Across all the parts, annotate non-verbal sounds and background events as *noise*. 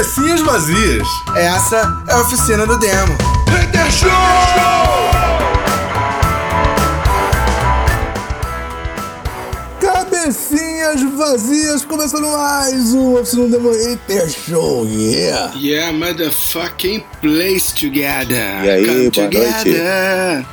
Cabecinhas vazias. Essa é a oficina do demo. Hater Show! Cabecinhas vazias, começando mais um Oficina do Demo Hater Show, yeah! Yeah, motherfucking place together. E aí, Come boa together.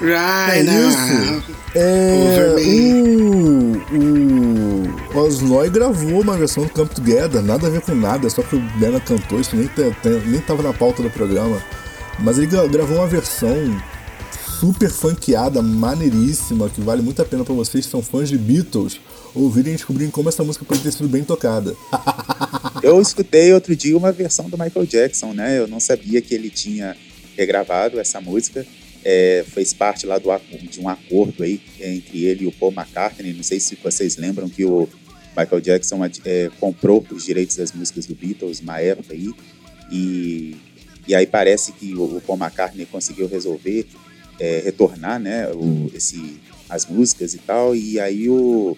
Right É now. isso. É, Over o, o Osnoy gravou uma versão do Camp Together, nada a ver com nada, só que o Bena cantou, isso nem, nem tava na pauta do programa. Mas ele gra- gravou uma versão super funkeada, maneiríssima, que vale muito a pena pra vocês que são fãs de Beatles ouvirem e descobrirem como essa música pode ter sido bem tocada. *laughs* Eu escutei outro dia uma versão do Michael Jackson, né? Eu não sabia que ele tinha regravado essa música. É, fez parte lá do, de um acordo aí entre ele e o Paul McCartney. Não sei se vocês lembram que o Michael Jackson é, comprou os direitos das músicas do Beatles uma época aí. E, e aí parece que o, Paul McCartney conseguiu resolver é, retornar, né? O, esse, as músicas e tal. E aí o,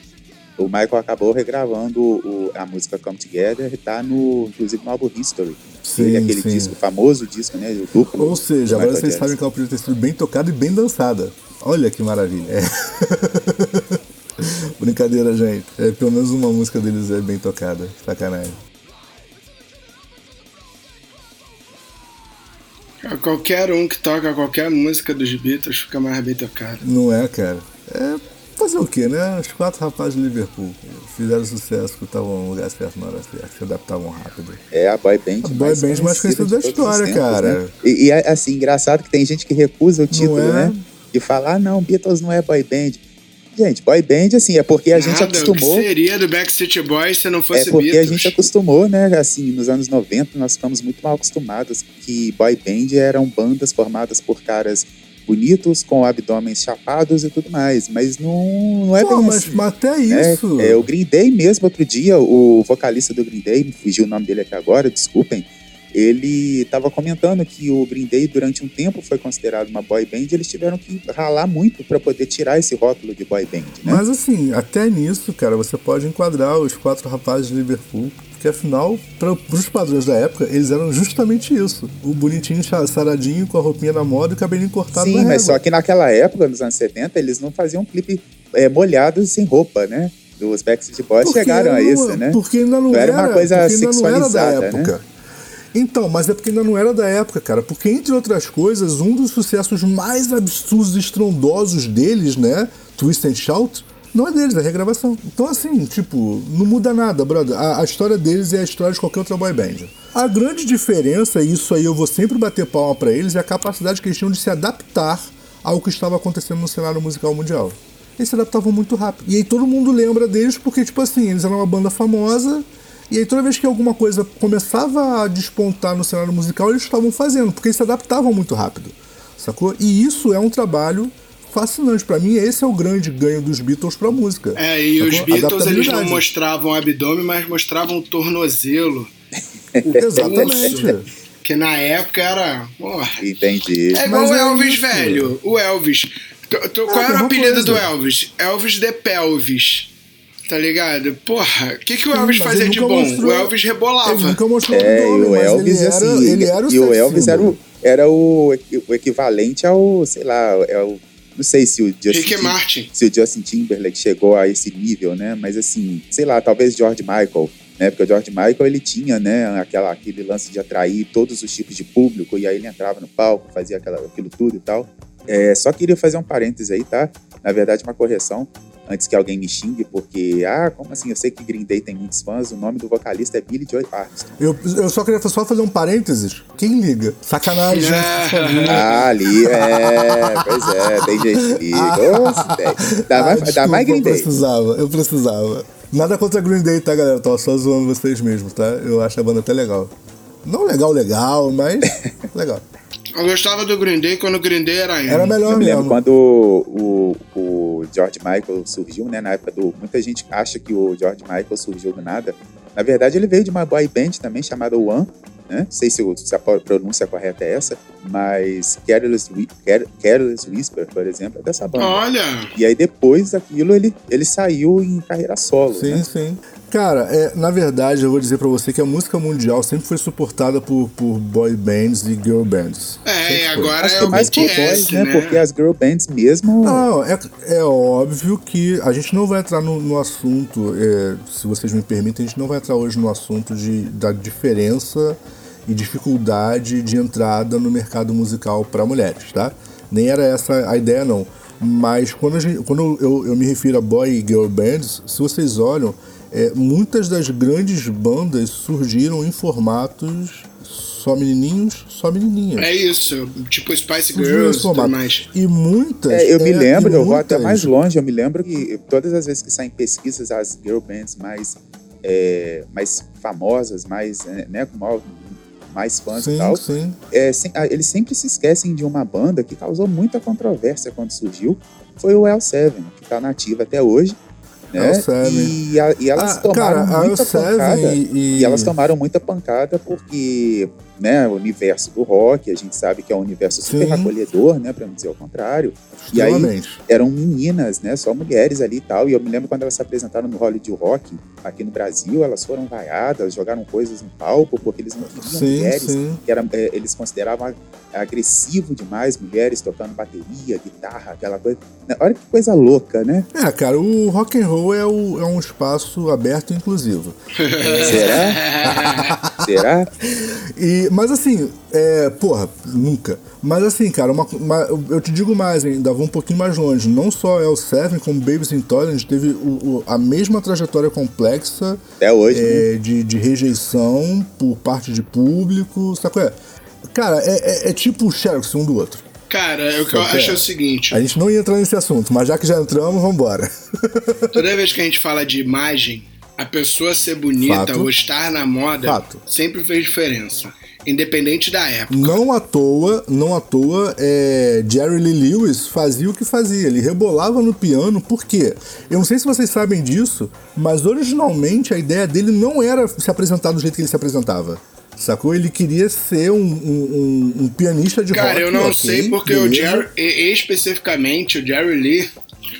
o Michael acabou regravando o- a música Come Together, tá no, inclusive no álbum History. Sim, Ele, aquele sim. disco, famoso disco, né? O duplo. Ou seja, agora vocês Jackson. sabem que ela podia ter sido bem tocada e bem dançada. Olha que maravilha. É. *laughs* Brincadeira, gente. É, pelo menos uma música deles é bem tocada. Sacanagem. Qualquer um que toca qualquer música dos Beatles fica mais bem tocado. Não é, cara? É fazer o quê, né? Os quatro rapazes de Liverpool fizeram sucesso que estavam no lugar certo na hora certa, se adaptavam rápido. É a boy band, A boy band mais conhecida da história, tempos, cara. né? E, e é assim, engraçado que tem gente que recusa o título, é? né? E fala, ah, não, Beatles não é boy band. Gente, boy band, assim, é porque a gente Nada, acostumou. O que seria do Backstreet Boys se não É fosse porque Beatles? a gente acostumou, né? Assim, nos anos 90, nós ficamos muito mal acostumados que boy band eram bandas formadas por caras bonitos, com abdômenes chapados e tudo mais. Mas não, não é Pô, bem mas, assim. mas até né? isso. É, o Green Day mesmo, outro dia, o vocalista do Green Day, me fugiu o nome dele aqui agora, desculpem, ele estava comentando que o Green Day, durante um tempo, foi considerado uma boy band e eles tiveram que ralar muito para poder tirar esse rótulo de boy band, né? Mas assim, até nisso, cara, você pode enquadrar os quatro rapazes de Liverpool, porque afinal, para os padrões da época, eles eram justamente isso. O bonitinho saradinho com a roupinha na moda e o cabelinho cortado Sim, na mas régua. só que naquela época, nos anos 70, eles não faziam clipe é, molhados sem roupa, né? Os Backstreet Boys Porque chegaram a não- isso, né? Porque ainda não Então era, era uma coisa era da sexualizada, época. né? Então, mas é porque ainda não era da época, cara. Porque, entre outras coisas, um dos sucessos mais absurdos e estrondosos deles, né? Twist and Shout, não é deles, é regravação. Então, assim, tipo, não muda nada, brother. A, a história deles é a história de qualquer outra boy band. A grande diferença, e isso aí eu vou sempre bater palma pra eles, é a capacidade que eles tinham de se adaptar ao que estava acontecendo no cenário musical mundial. Eles se adaptavam muito rápido. E aí todo mundo lembra deles porque, tipo assim, eles eram uma banda famosa. E aí toda vez que alguma coisa começava a despontar no cenário musical, eles estavam fazendo, porque eles se adaptavam muito rápido. Sacou? E isso é um trabalho fascinante. Pra mim, esse é o grande ganho dos Beatles pra música. É, e Sacou? os Beatles eles não mostravam abdômen, mas mostravam tornozelo. *laughs* Exatamente. Que na época era. Porra. Entendi. É igual Mas o é Elvis, velho. O Elvis. Qual É a era o apelido coisa. do Elvis? Elvis de Pelvis. Tá ligado? Porra, o que, que o Elvis mas fazia de bom? mostrou- O Elvis rebolava. Ele nunca mostrou É, e abdômen, o mas Elvis, ele era, assim, ele era o e o Elvis era symbol. o, era o, o equivalente ao, sei lá, é o, não sei se o Justin, Rick Martin. se o Justin Timberlake chegou a esse nível, né? Mas assim, sei lá, talvez George Michael, né? Porque o George Michael ele tinha, né? Aquela, aquele lance de atrair todos os tipos de público e aí ele entrava no palco, fazia aquela, aquilo tudo e tal. É, só queria fazer um parênteses aí, tá? Na verdade, uma correção. Antes que alguém me xingue, porque, ah, como assim? Eu sei que Green Day tem muitos fãs, o nome do vocalista é Billy Joy Armstrong. Eu, eu só queria só fazer um parênteses. Quem liga? Sacanagem, favor. *laughs* Ah, ali, é, pois é, tem gente que liga. Tem. Dá, Ah, mais, dá desculpa, mais Green Eu Day. precisava, eu precisava. Nada contra Green Day, tá, galera? Tô só zoando vocês mesmo, tá? Eu acho a banda até legal. Não legal, legal, mas *laughs* legal. Eu gostava do Green Day quando o Green Day era Era emo. melhor Eu me lembro mesmo. quando o, o George Michael surgiu, né? Na época do. Muita gente acha que o George Michael surgiu do nada. Na verdade, ele veio de uma boy band também chamada One, né? Não sei se, se a pronúncia correta é essa. Mas Careless, Care- Careless Whisper, por exemplo, é dessa banda. Olha, E aí depois daquilo ele, ele saiu em carreira solo, Sim, né? sim. Cara, é, na verdade, eu vou dizer pra você que a música mundial sempre foi suportada por, por boy bands e girl bands. é, agora é o mais por BTS, voz, né? né? Porque as girl bands mesmo... Não, é, é óbvio que a gente não vai entrar no, no assunto, é, se vocês me permitem, a gente não vai entrar hoje no assunto de, da diferença e dificuldade de entrada no mercado musical para mulheres, tá? Nem era essa a ideia, não. Mas quando, a gente, quando eu, eu me refiro a boy e girl bands, se vocês olham, é, muitas das grandes bandas surgiram em formatos só menininhos, só menininhas. É isso, tipo Spice Girls e tudo mais. E muitas. É, eu me é, lembro, e eu vou até muitas- mais longe, eu me lembro que todas as vezes que saem pesquisas, as girl bands mais, é, mais famosas, mais, é, né, com maior- mais fãs e Sim, tal, sim. é, sem- ah, eles sempre se esquecem de uma banda que causou muita controvérsia quando surgiu, foi o L7, que tá nativa até hoje. Né? L7. E, a- e elas Ah, tomaram cara, muita L7 pancada. e- e- elas tomaram muita pancada porque, né, o universo do rock, a gente sabe que é um universo super Sim. acolhedor, né, para não dizer o contrário. E aí eram meninas, né, só mulheres ali e tal. E eu me lembro quando elas se apresentaram no Hollywood Rock aqui no Brasil, elas foram vaiadas, jogaram coisas no palco porque eles não queriam Sim, mulheres. sim. Que era, é, eles consideravam ag- agressivo demais mulheres tocando bateria, guitarra, aquela coisa. Né, Olha que coisa louca, né? É, cara, o rock and roll é, o- é um espaço aberto e inclusivo. *laughs* Será? *laughs* Será? E, mas assim, é, porra, nunca. Mas assim, cara, uma- uma- eu te digo mais ainda, vou um pouquinho mais longe. Não só L7, como Babies Intolerant teve o- o- a mesma trajetória complexa Até hoje. né? é, de, de rejeição por parte de público, sabe qual é? Cara, é, é- é tipo o Xerox um do outro. Cara, o que eu Sabe acho é? o seguinte: A gente não ia entrar nesse assunto, mas já que já entramos, vambora. *laughs* toda vez que a gente fala de imagem, a pessoa ser bonita Fato. ou estar na moda Fato. sempre fez diferença. Independente da época. Não à toa, não à toa, é, Jerry Lee Lewis fazia o que fazia. Ele rebolava no piano, por quê? Eu não sei se vocês sabem disso, mas originalmente a ideia dele não era se apresentar do jeito que ele se apresentava. Sacou? Ele queria ser um, um- um- um pianista de rock. Cara, eu não ok, sei porque o beleza. Jerry, e- especificamente o Jerry Lee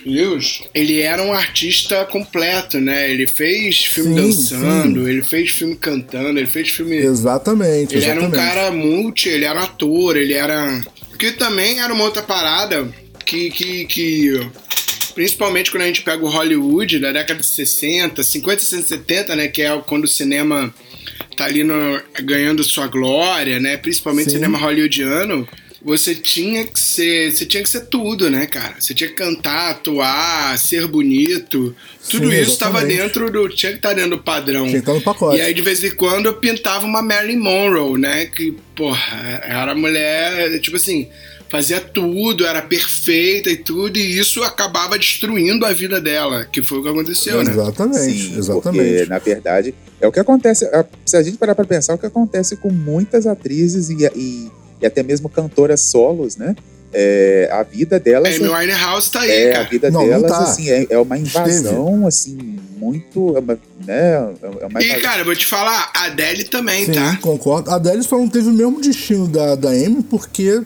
Lewis, ele era um artista completo, né? Ele fez filme Sim, dançando, ele fez filme cantando, ele fez filme. Exatamente, Ele era um exatamente. cara multi, ele era ator, ele era. Que também era uma outra parada que. que, que principalmente quando a gente pega o Hollywood da década de 60, 50, 60, 70, né? Que é quando o cinema tá ali no- ganhando sua glória, né? Principalmente Sim. cinema hollywoodiano. Você tinha que ser. Você tinha que ser tudo, né, cara? Você tinha que cantar, atuar, ser bonito. Tudo Sim, isso estava dentro do. Tinha que estar dentro do padrão. Tinha que estar no pacote. E aí, de vez em quando, eu pintava uma Marilyn Monroe, né? Que, porra, era mulher, tipo assim, fazia tudo, era perfeita e tudo, e isso acabava destruindo a vida dela, que foi o que aconteceu, né? Exatamente, Sim, exatamente. Porque, na verdade, é o que acontece. é, Se a gente parar pra pensar, é o que acontece com muitas atrizes e, e, e até mesmo cantoras solos, né? É, a vida A delas. Amy Winehouse tá aí, é, a cara. vida Não, não delas, tá. assim, é, é uma invasão, assim, muito. É uma, né, é uma E, cara, eu vou te falar, a Adele também, Sim, tá? concordo. A Adele só não teve o mesmo destino da, da Amy, porque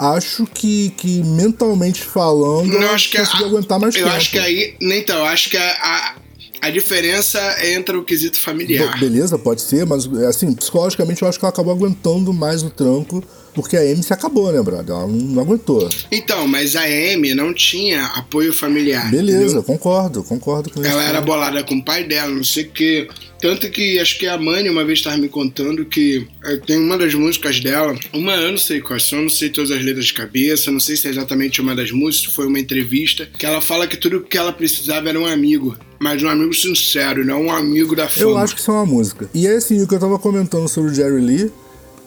acho que, que mentalmente falando, Não, ela acho que a- aguentar mais eu tempo. acho que aí. Então, acho que a, a, a diferença entra o quesito familiar. Be- Beleza, pode ser, mas assim, psicologicamente eu acho que ela acabou aguentando mais o tranco, porque a Amy se acabou, né, brother? Ela não, não aguentou. Então, mas a Amy não tinha apoio familiar. Beleza, entendeu? concordo, concordo com isso. Ela era bolada com o pai dela, não sei o quê. Tanto que acho que a Mani uma vez estava me contando que eh, tem uma das músicas dela, uma eu não sei quais são, não sei todas as letras de cabeça, não sei se é exatamente uma das músicas, foi uma entrevista, que ela fala que tudo que ela precisava era um amigo, mas um amigo sincero, não um amigo da fama. Eu acho que isso é uma música. E é assim, o que eu tava comentando sobre o Jerry Lee,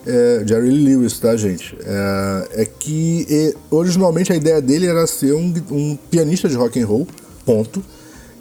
é, Jerry Lee Lewis, tá, gente? É, é que é, originalmente a ideia dele era ser um, um pianista de rock and roll, ponto.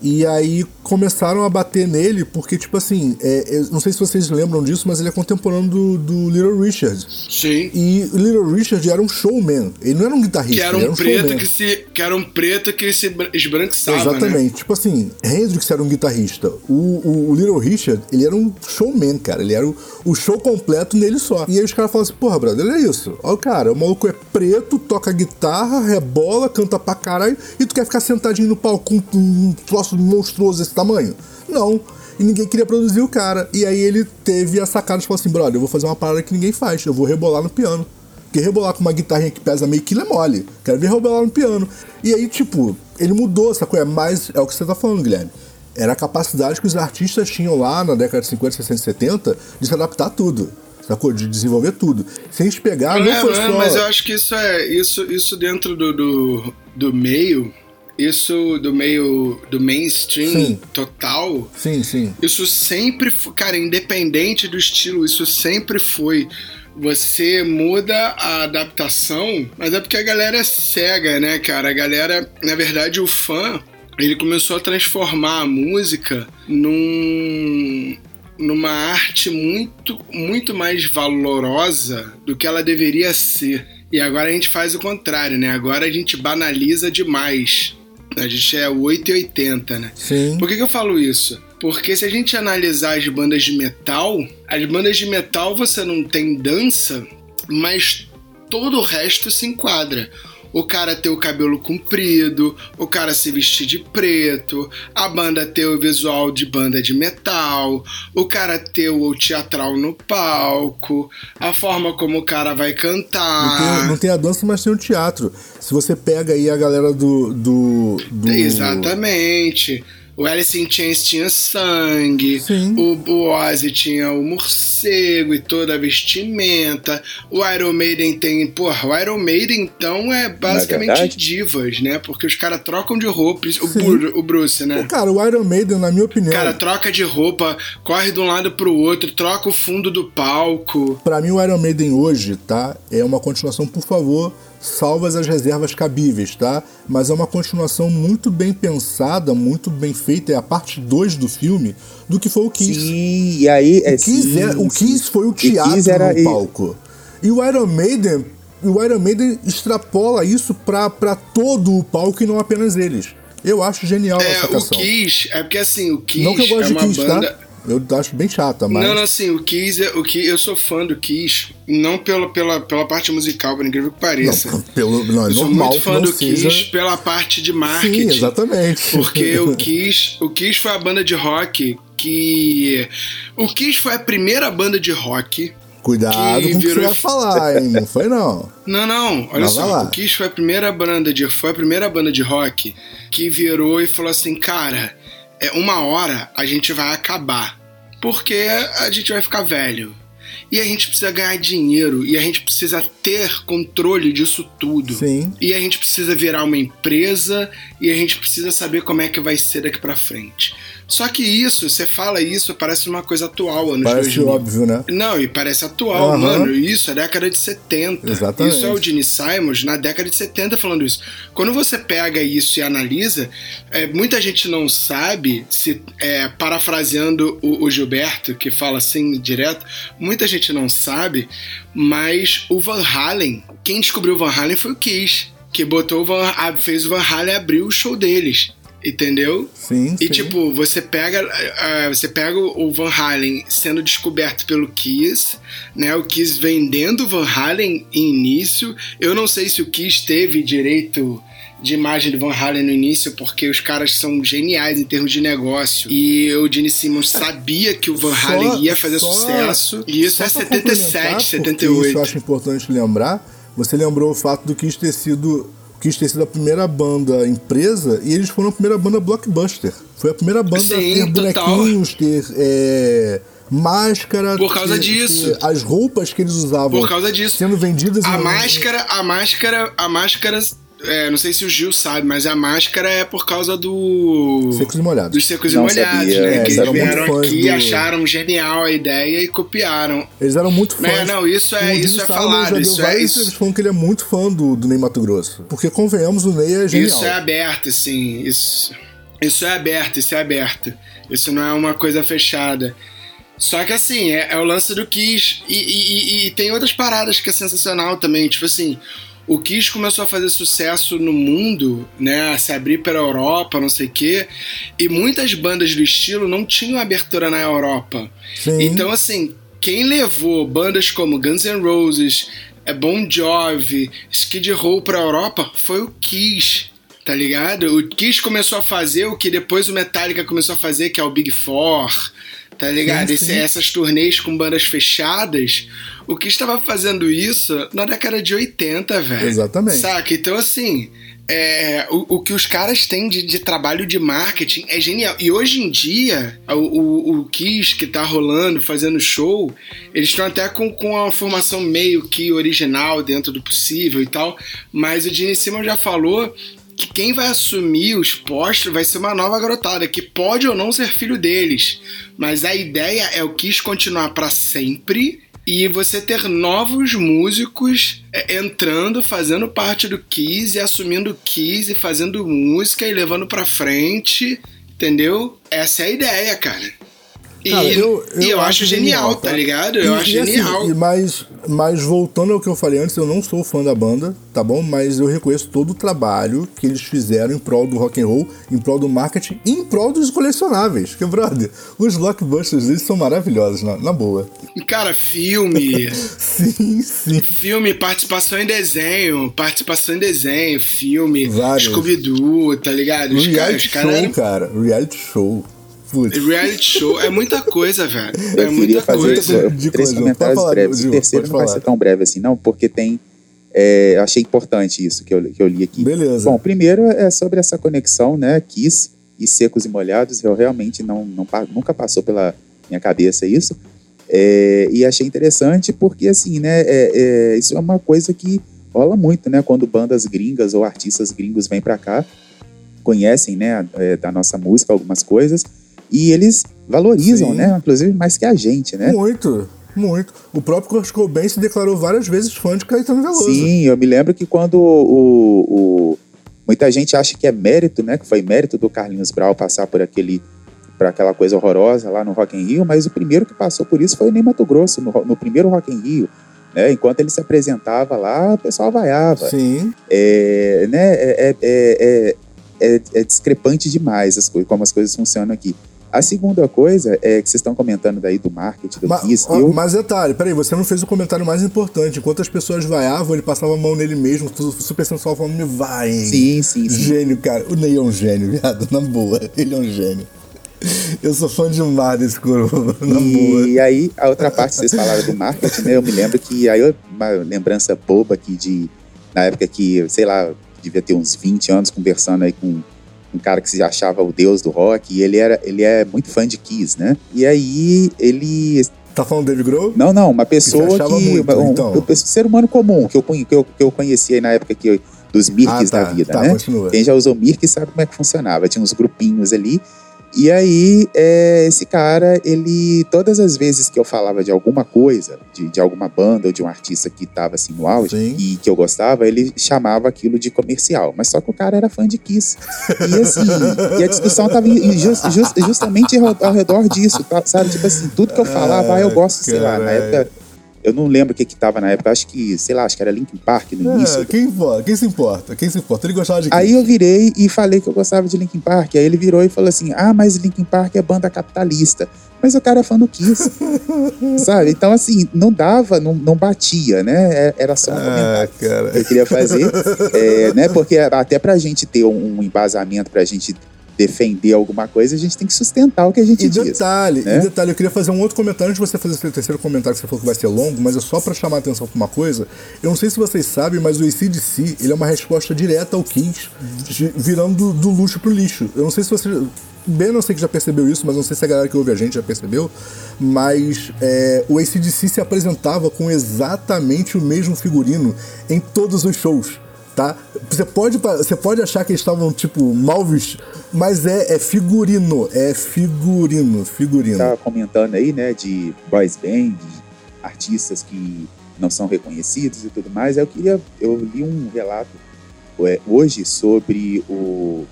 E aí começaram a bater nele, porque, tipo assim, é, é, não sei se vocês lembram disso, mas ele é contemporâneo do, do Little Richard. Sim. E o Little Richard era um showman. Ele não era um guitarrista, Que era um, era um preto showman. que se. Que era um preto que se bran- esbranquiçava. Né? Exatamente. Tipo assim, Hendrix era um guitarrista. O, o, o Little Richard, ele era um showman, cara. Ele era o, o show completo nele só. E aí os caras falam assim, porra, brother, é isso. Olha o cara, o maluco é preto, toca guitarra, rebola, canta pra caralho, e tu quer ficar sentadinho no palco com um troço monstruoso desse tamanho? Não. E ninguém queria produzir o cara. E aí ele teve a sacada de falar assim, brother, eu vou fazer uma parada que ninguém faz. Eu vou rebolar no piano. Porque rebolar com uma guitarrinha que pesa meio quilo é mole. Quero ver rebolar no piano. E aí, tipo, ele mudou essa coisa. Mas é o que você tá falando, Guilherme. Era a capacidade que os artistas tinham lá na década de 50, 60, 70 de se adaptar a tudo. Sacou? De desenvolver tudo. Se a gente pegar, não É, foi não, só. mas eu acho que isso é. Isso, isso dentro do, do, do meio. Isso do meio do mainstream Sim. total. Sim, sim. Isso sempre foi, cara, independente do estilo, isso sempre foi. Você muda a adaptação, mas é porque a galera é cega, né, cara? A galera, na verdade, o fã, ele começou a transformar a música num numa arte muito muito mais valorosa do que ela deveria ser. E agora a gente faz o contrário, né? Agora a gente banaliza demais. A gente é 880, né? Sim. Por que, que eu falo isso? Porque se a gente analisar as bandas de metal, as bandas de metal você não tem dança, mas todo o resto se enquadra. O cara ter o cabelo comprido, o cara se vestir de preto, a banda ter o visual de banda de metal, o cara ter o teatral no palco, a forma como o cara vai Não cantar. tem, não tem a dança, mas tem o teatro. Se você pega aí a galera do. do, do Exatamente. O Alice in Chains tinha sangue, Sim. o, o Ozzy tinha o morcego e toda a vestimenta, o Iron Maiden tem. Porra, o Iron Maiden então é basicamente divas, né? Porque os caras trocam de roupa, o. Bru- o Bruce, né? Cara, o Iron Maiden, na minha opinião. O cara troca de roupa, corre de um lado pro outro, troca o fundo do palco. Pra mim, o Iron Maiden hoje, tá? É uma continuação, por favor, salvas as reservas cabíveis, tá? Mas é uma continuação muito bem pensada, muito bem feita, é a parte 2 do filme, do que foi o Kiss. Sim, e aí. É, o Kiss, sim, é- o sim. Kiss foi o E teatro era- no e- palco. E o Iron Maiden, o Iron Maiden extrapola isso pra, pra todo o palco e não apenas eles. Eu acho genial É, essa o canção. Kiss, é porque assim, o Kiss Não que eu gosto é de uma Kiss, banda. tá? Eu acho bem chata, mas. Não, não, assim, o Kiss, é, o Kiss, eu sou fã do Kiss, não pela, pela, pela parte musical, por incrível que pareça. Não, pelo, não, é eu sou normal muito fã do seja... Kiss pela parte de marketing. Sim, exatamente. Porque *laughs* o Kiss, o Kiss foi a banda de rock que. O Kiss foi a primeira banda de rock. Cuidado que com o que você virou- vai falar, hein? Não foi não. Não, não, olha Mas só. O Kiss foi a primeira banda de. Foi a primeira banda de rock que virou e falou assim, cara, é uma hora a gente vai acabar. Porque a gente vai ficar velho. E a gente precisa ganhar dinheiro. E a gente precisa ter controle disso tudo. Sim. E a gente precisa virar uma empresa e a gente precisa saber como é que vai ser daqui pra frente. Só que isso, você fala isso, parece uma coisa atual, anos Parece 2000. óbvio, né? Não, e parece atual, Aham. mano. Isso é década de 70. Exatamente. Isso é o Gene Simons na década de 70 falando isso. Quando você pega isso e analisa, é, muita gente não sabe, se é, parafraseando o, o Gilberto, que fala assim direto, muita gente não sabe, mas o Van Halen, quem descobriu o Van Halen foi o Kiss, que botou o Van, a- fez o Van Halen abrir o show deles. Entendeu? Sim, E sim. tipo, você pega, ah, você pega o Van Halen sendo descoberto pelo Kiss, né? O Kiss vendendo o Van Halen em início. Eu não sei se o Kiss teve direito de imagem do Van Halen no início, porque os caras são geniais em termos de negócio. E o Gene Simmons sabia que o Van Só- Halen ia fazer só- sucesso. E isso só é pra complementar, 77, porque 78. Isso eu acho importante lembrar. Você lembrou o fato do Kiss ter sido Kiss ter sido a primeira banda empresa e eles foram a primeira banda blockbuster. Foi a primeira banda a Sim, ter total. bonequinhos, ter é, máscara. Por causa ter- disso. ter as roupas que eles usavam Por causa disso. sendo vendidas A máscara, a máscara, a máscara, é, não sei se o Gil sabe, mas a máscara é por causa do Secos e molhados. dos secos Não e molhados, sabia, né? é, que eles eles eram muito vieram fãs aqui, do- acharam genial a ideia e copiaram. Eles eram muito fãs. Né, não, isso é- isso é falado, isso é isso. vezes falando que ele é muito fã do, do Ney Mato Grosso. Porque, convenhamos, o Ney é genial. Isso é aberto, assim, isso. Isso é aberto, isso é aberto. Isso não é uma coisa fechada. Só que assim, é, é o lance do Kiss. E, e, e, tem outras paradas que é sensacional também. Tipo assim, o Kiss começou a fazer sucesso no mundo, né? A se abrir para a Europa, não sei o quê. E muitas bandas do estilo não tinham abertura na Europa. Sim. Então, assim, quem levou bandas como Guns N' Roses, é Bon Jovi, Skid Row para a Europa foi o Kiss tá ligado? O Kiss começou a fazer o que depois o Metallica começou a fazer, que é o Big Four, tá ligado? Sim, Esse- sim. essas turnês com bandas fechadas. O Kiss estava fazendo isso na década de 80, velho. Exatamente. Saca? Então, assim, é, o, o que os caras têm de, de trabalho de marketing é genial. E hoje em dia, o, o, o Kiss que tá rolando, fazendo show, eles estão até com, com a formação meio que original dentro do possível e tal. Mas o Gene Simmons já falou que quem vai assumir os postos vai ser uma nova garotada, que pode ou não ser filho deles. Mas a ideia é o Kiss continuar pra sempre e você ter novos músicos é, entrando, fazendo parte do Kiss e assumindo o Kiss e fazendo música e levando pra frente, entendeu? Essa é a ideia, cara. E, Cara, eu, e eu acho genial, tá ligado? Eu E- acho e assim, genial. e mas, mas voltando ao que eu falei antes, eu não sou fã da banda, tá bom? Mas eu reconheço todo o trabalho que eles fizeram em prol do rock and roll, em prol do marketing, e em prol dos colecionáveis. Que, brother, os blockbusters deles são maravilhosos, na, na boa. Cara, filme. *laughs* Sim, sim. Filme, participação em desenho, participação em desenho, filme, Vários. Scooby-Doo, tá ligado? Os caras, Reality caras show, cara. Reality show. Putz. Reality show é muita coisa, velho. É Eu muita queria fazer coisa. De três coisa. comentários falar, breves. Gil, o terceiro não vai ser tão breve assim, não, porque tem. é, eu achei importante isso que eu, que eu li aqui. Beleza. Bom, primeiro é sobre essa conexão, né? Kiss e secos e molhados. Eu realmente não, não nunca passou pela minha cabeça isso. É, e achei interessante porque, assim, né? é- é, isso é uma coisa que rola muito, né? Quando bandas gringas ou artistas gringos vêm pra cá, conhecem, né? é, da nossa música algumas coisas e eles valorizam, Sim. né? Inclusive mais que a gente, né? Muito, muito. O próprio Kurt Cobain se declarou várias vezes fã de Caetano Veloso. Sim, eu me lembro que quando o, o- muita gente acha que é mérito, né? Que foi mérito do Carlinhos Brau passar por aquele por aquela coisa horrorosa lá no Rock in Rio, mas o primeiro que passou por isso foi o Ney Mato Grosso, no, no primeiro Rock in Rio. Né? Enquanto ele se apresentava lá, o pessoal vaiava. Sim. É, né? é, é, é, é, é discrepante demais as como as coisas funcionam aqui. A segunda coisa é que vocês estão comentando daí do marketing do Ma- Kiss. eu, Mas detalhe, peraí, você não fez o comentário mais importante. Enquanto as pessoas vaiavam, ele passava a mão nele mesmo, tudo super sensual, falando, me vai. sim, sim, sim. Gênio, cara. O Ney é um gênio, viado. Na boa. Ele é um gênio. Eu sou fã demais desse coroa, *laughs* na boa. E aí, a outra parte, vocês falaram do marketing, né? Eu me lembro que, aí uma lembrança boba aqui de, na época que, sei lá, devia ter uns 20 anos conversando aí com um cara que se achava o deus do rock, e ele, era, ele é muito fã de Kiss, né? E aí, ele... Tá falando Dave Grohl? Não, não, uma pessoa que... muito, um, então. um ser humano comum, que eu, que eu, que eu conheci aí na época que eu- dos Mirks Ah, tá, da vida, tá, né? continua. Quem já usou Mirk sabe como é que funcionava. Tinha uns grupinhos ali. E aí, é, esse cara, ele, todas as vezes que eu falava de alguma coisa, de, de alguma banda ou de um artista que tava assim no auge Sim. e que eu gostava, ele chamava aquilo de comercial. Mas só que o cara era fã de Kiss. E assim, e a discussão tava em- jus- jus- justamente ao, ao redor disso, tá? sabe? Tipo assim, tudo que eu falava, ah, eu gosto, sei lá, na época. Eu não lembro o que que tava na época, acho que, sei lá, acho que era Linkin Park no início. É, quem, importa? quem se importa? Quem se importa? Ele gostava de quem? Aí eu virei e falei que eu gostava de Linkin Park. Aí ele virou e falou assim: Ah, mas Linkin Park é banda capitalista. Mas o cara é fã do Kiss. *laughs* Sabe? Então, assim, não dava, não, não batia, né? É- Era só um Ah, comentário que eu queria fazer. *laughs* É, né? Porque até pra gente ter um, um embasamento, pra gente defender alguma coisa, a gente tem que sustentar o que a gente E diz. detalhe, né? e detalhe, eu queria fazer um outro comentário antes de você fazer esse terceiro comentário que você falou que vai ser longo, mas é só pra chamar a atenção pra uma coisa. Eu não sei se vocês sabem, mas o ACDC, ele é uma resposta direta ao Kiss, virando do, do luxo pro lixo. Eu não sei se você. Bem, não sei que já percebeu isso, mas não sei se a galera que ouve a gente já percebeu. Mas é, o ACDC se apresentava com exatamente o mesmo figurino em todos os shows tá? Você pode, você pode achar que eles estavam, tipo, mal vestidos, mas é, é figurino, é figurino, figurino. Tava comentando aí, né, de boys band, artistas que não são reconhecidos e tudo mais. Eu queria, eu li um relato é, hoje sobre o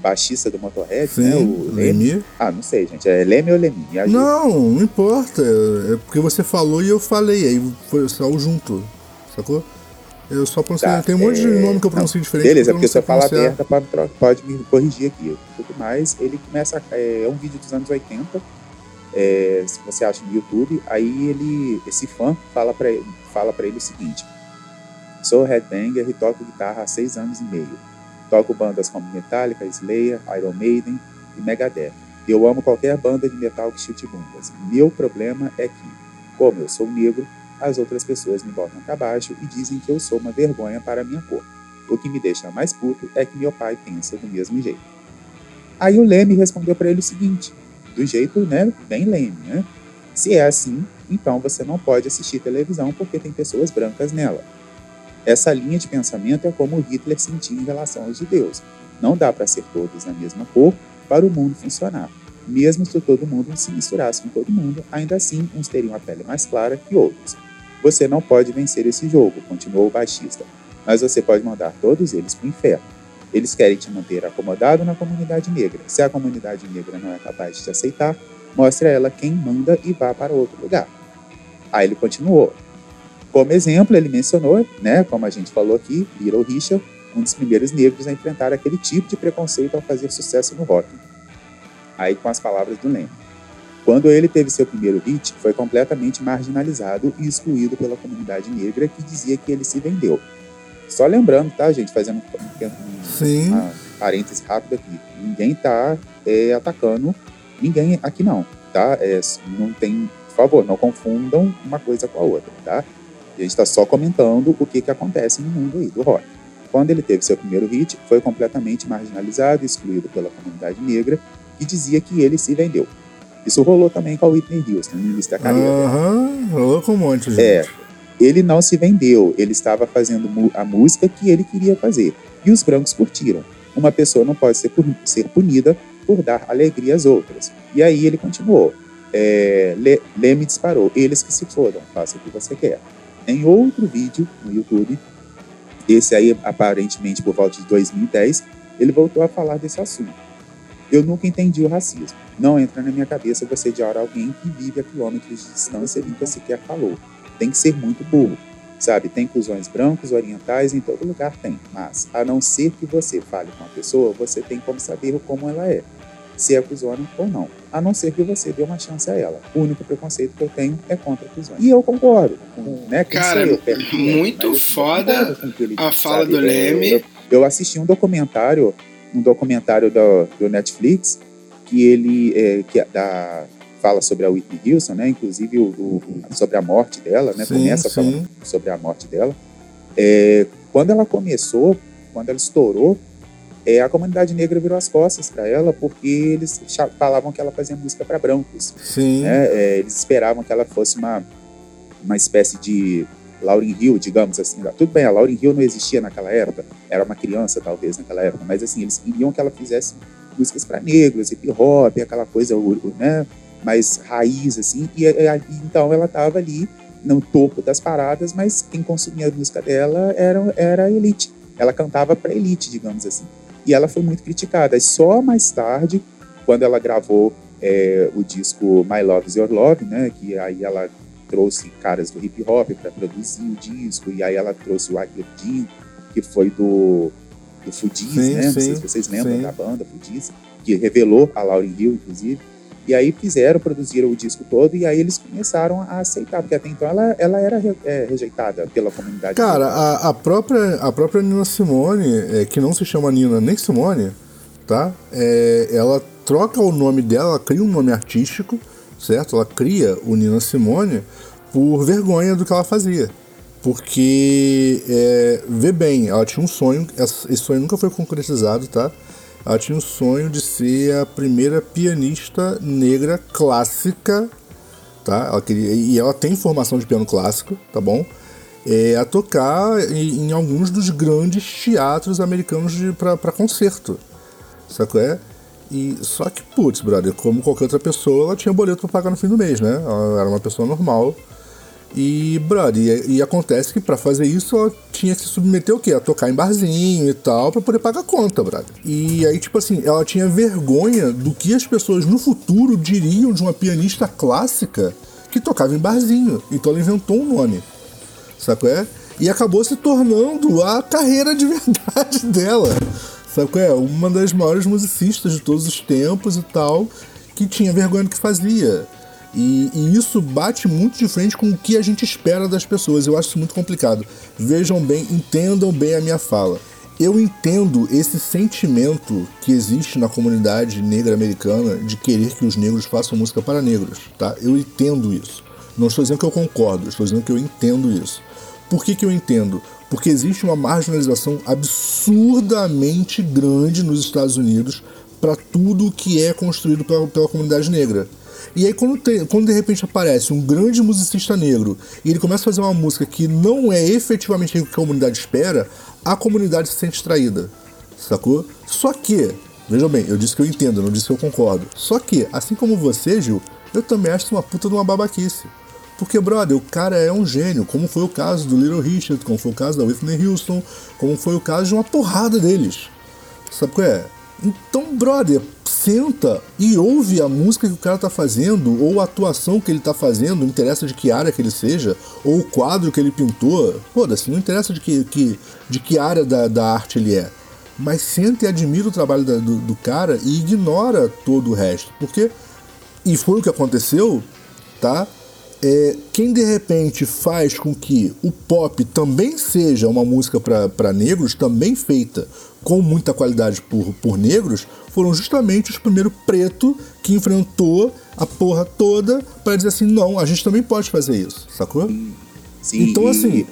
baixista do Motorhead, Sim, né? O Leme. Lemmy. Ah, não sei, gente. É Leme ou Leme? Não, não importa. É porque você falou e eu falei, aí foi só junto, sacou? Eu só pronunciei. Tá, tem um monte de é, nome que eu não, pronuncio diferente. Beleza, porque não se eu falar aberta, pode, pode me corrigir aqui. Tudo mais, ele começa. É, é um vídeo dos anos 80. é, se você acha no YouTube, aí ele, esse fã fala pra ele, fala pra ele o seguinte: Sou headbanger e toco guitarra há seis anos e meio. Toco bandas como Metallica, Slayer, Iron Maiden e Megadeth. Eu amo qualquer banda de metal que chute bundas. Meu problema é que, como eu sou negro, as outras pessoas me botam pra baixo e dizem que eu sou uma vergonha para minha cor. O que me deixa mais puto é que meu pai pensa do mesmo jeito. Aí o Leme respondeu para ele o seguinte, do jeito, né, bem Leme, né? Se é assim, então você não pode assistir televisão porque tem pessoas brancas nela. Essa linha de pensamento é como Hitler sentia em relação aos judeus. Não dá para ser todos na mesma cor para o mundo funcionar. Mesmo se todo mundo se misturasse com todo mundo, ainda assim uns teriam a pele mais clara que outros. Você não pode vencer esse jogo, continuou o baixista, mas você pode mandar todos eles para o inferno. Eles querem te manter acomodado na comunidade negra. Se a comunidade negra não é capaz de te aceitar, mostre a ela quem manda e vá para outro lugar. Aí ele continuou. Como exemplo, ele mencionou, né, como a gente falou aqui, Little Richard, um dos primeiros negros a enfrentar aquele tipo de preconceito ao fazer sucesso no rock. Aí com as palavras do Leme. Quando ele teve seu primeiro hit, foi completamente marginalizado e excluído pela comunidade negra que dizia que ele se vendeu. Só lembrando, tá, gente, fazendo um, um, uma parêntese rápido aqui. Ninguém tá é, atacando ninguém aqui não, tá? É, não tem, por favor, não confundam uma coisa com a outra, tá? A gente está só comentando o que, que acontece no mundo aí do rock. Quando ele teve seu primeiro hit, foi completamente marginalizado e excluído pela comunidade negra, que dizia que ele se vendeu. Isso rolou também com a Whitney Houston no início da carreira. Aham, rolou com um monte, gente. É, ele não se vendeu, ele estava fazendo a música que ele queria fazer. E os brancos curtiram. Uma pessoa não pode ser, ser punida por dar alegria às outras. E aí ele continuou. É, Le- Leme disparou. Eles que se fodam, faça o que você quer. Em outro vídeo no YouTube, esse aí aparentemente por volta de 2010, ele voltou a falar desse assunto. Eu nunca entendi o racismo. Não entra na minha cabeça você odiar alguém que vive a quilômetros de distância e nunca sequer falou. Tem que ser muito burro. Sabe, tem cuzões brancos, orientais, em todo lugar tem. Mas, a não ser que você fale com a pessoa, você tem como saber como ela é. Se é cuzona ou não. A não ser que você dê uma chance a ela. O único preconceito que eu tenho é contra cuzões. E eu concordo. Com, né, Cara, eu muito foda a fala do É, Leme. Eu, eu assisti um documentário, um documentário do, do Netflix, que ele é, que é da, fala sobre a Whitney Houston, né? Inclusive o, o- sobre a morte dela, né? Sim, Começa sim. falando sobre a morte dela. É, quando ela começou, quando ela estourou, é, a comunidade negra virou as costas para ela porque eles falavam que ela fazia música para brancos Sim. né? É, eles esperavam que ela fosse uma, uma espécie de Lauryn Hill, digamos assim. Tudo bem, a Lauryn Hill não existia naquela época, era uma criança talvez naquela época, mas assim, eles queriam que ela fizesse músicas para negros, hip hop, aquela coisa, né? Mais raiz, assim. E- e então ela estava ali no topo das paradas, mas quem consumia a música dela era, era a elite. Ela cantava para elite, digamos assim. E ela foi muito criticada. E só mais tarde, quando ela gravou é, o disco My Love Is Your Love, né? Que aí ela trouxe caras do hip hop para produzir o disco, e aí ela trouxe o Jean, que foi do, do Sim, né? Não sim, sei se vocês lembram sim. da banda Fugees, que revelou a Lauryn Hill, inclusive. E aí fizeram, produziram o disco todo, e aí eles começaram a aceitar, porque até então ela, ela era re- é, rejeitada pela comunidade. Cara, a, a própria, a própria Nina Simone, é, que não se chama Nina nem Simone, tá? É, ela troca o nome dela, ela cria um nome artístico, certo? Ela cria o Nina Simone por vergonha do que ela fazia. Porque, é, vê bem, ela tinha um sonho, esse sonho nunca foi concretizado, tá? Ela tinha um sonho de ser a primeira pianista negra clássica tá? Ela queria, e ela tem formação de piano clássico, tá bom? É, a tocar em, em alguns dos grandes teatros americanos pra concerto, sacou? É? E, só que, putz, brother, como qualquer outra pessoa, ela tinha boleto pra pagar no fim do mês, né? Ela era uma pessoa normal. E, brother, e, e acontece que para fazer isso ela tinha que se submeter o quê? A tocar em barzinho e tal, para poder pagar conta, brother. E aí, tipo assim, ela tinha vergonha do que as pessoas no futuro diriam de uma pianista clássica que tocava em barzinho. Então ela inventou um nome. Qual é? E acabou se tornando a carreira de *laughs* verdade dela. Sabe qual é? Uma das maiores musicistas de todos os tempos e tal, que tinha vergonha do que fazia. E, e, isso bate muito de frente com o que a gente espera das pessoas. Eu acho isso muito complicado. Vejam bem, entendam bem a minha fala. Eu entendo esse sentimento que existe na comunidade negra americana de querer que os negros façam música para negros, tá? Eu entendo isso. Não estou dizendo que eu concordo, estou dizendo que eu entendo isso. Por que, que eu entendo? Porque existe uma marginalização absurdamente grande nos Estados Unidos para tudo que é construído pela, pela comunidade negra. E aí, quando, tem, quando de repente aparece um grande musicista negro e ele começa a fazer uma música que não é efetivamente o que a comunidade espera, a comunidade se sente traída. Sacou? Só que, vejam bem, eu disse que eu entendo, não disse que eu concordo. Só que, assim como você, Gil, eu também acho uma puta de uma babaquice. Porque, brother, o cara é um gênio, como foi o caso do Little Richard, como foi o caso da Whitney Houston, como foi o caso de uma porrada deles. Sabe qual é? Então, brother, senta e ouve a música que o cara tá fazendo, ou a atuação que ele tá fazendo, não interessa de que área que ele seja, ou o quadro que ele pintou. Foda-se, não interessa de que, que, de que área da, da arte ele é. Mas senta e admira o trabalho da, do, do cara e ignora todo o resto. Porque, e foi o que aconteceu, tá? É, quem de repente faz com que o pop também seja uma música para negros, também feita com muita qualidade por, por negros, foram justamente os primeiros pretos que enfrentou a porra toda para dizer assim: não, a gente também pode fazer isso, sacou? Sim, então, e- assim,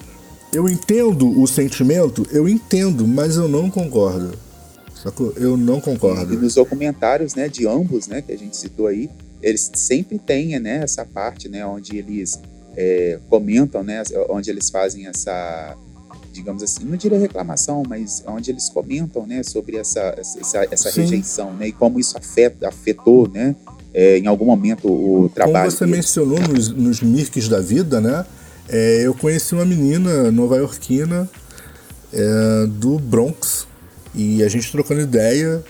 eu entendo o sentimento, eu entendo, mas eu não concordo, sacou? Eu não E concordo. nos documentários, né, de ambos, né, que a gente citou aí, eles sempre têm, né, essa parte, né, onde eles é, comentam, né, onde eles fazem essa, digamos assim, não diria reclamação, mas onde eles comentam, né, sobre essa, essa, essa rejeição, né, e como isso afeta, afetou, né, é, em algum momento o trabalho Como você deles. mencionou nos, nos Mirks da vida, né? é, eu conheci uma menina nova-iorquina é, do Bronx e a gente trocando ideia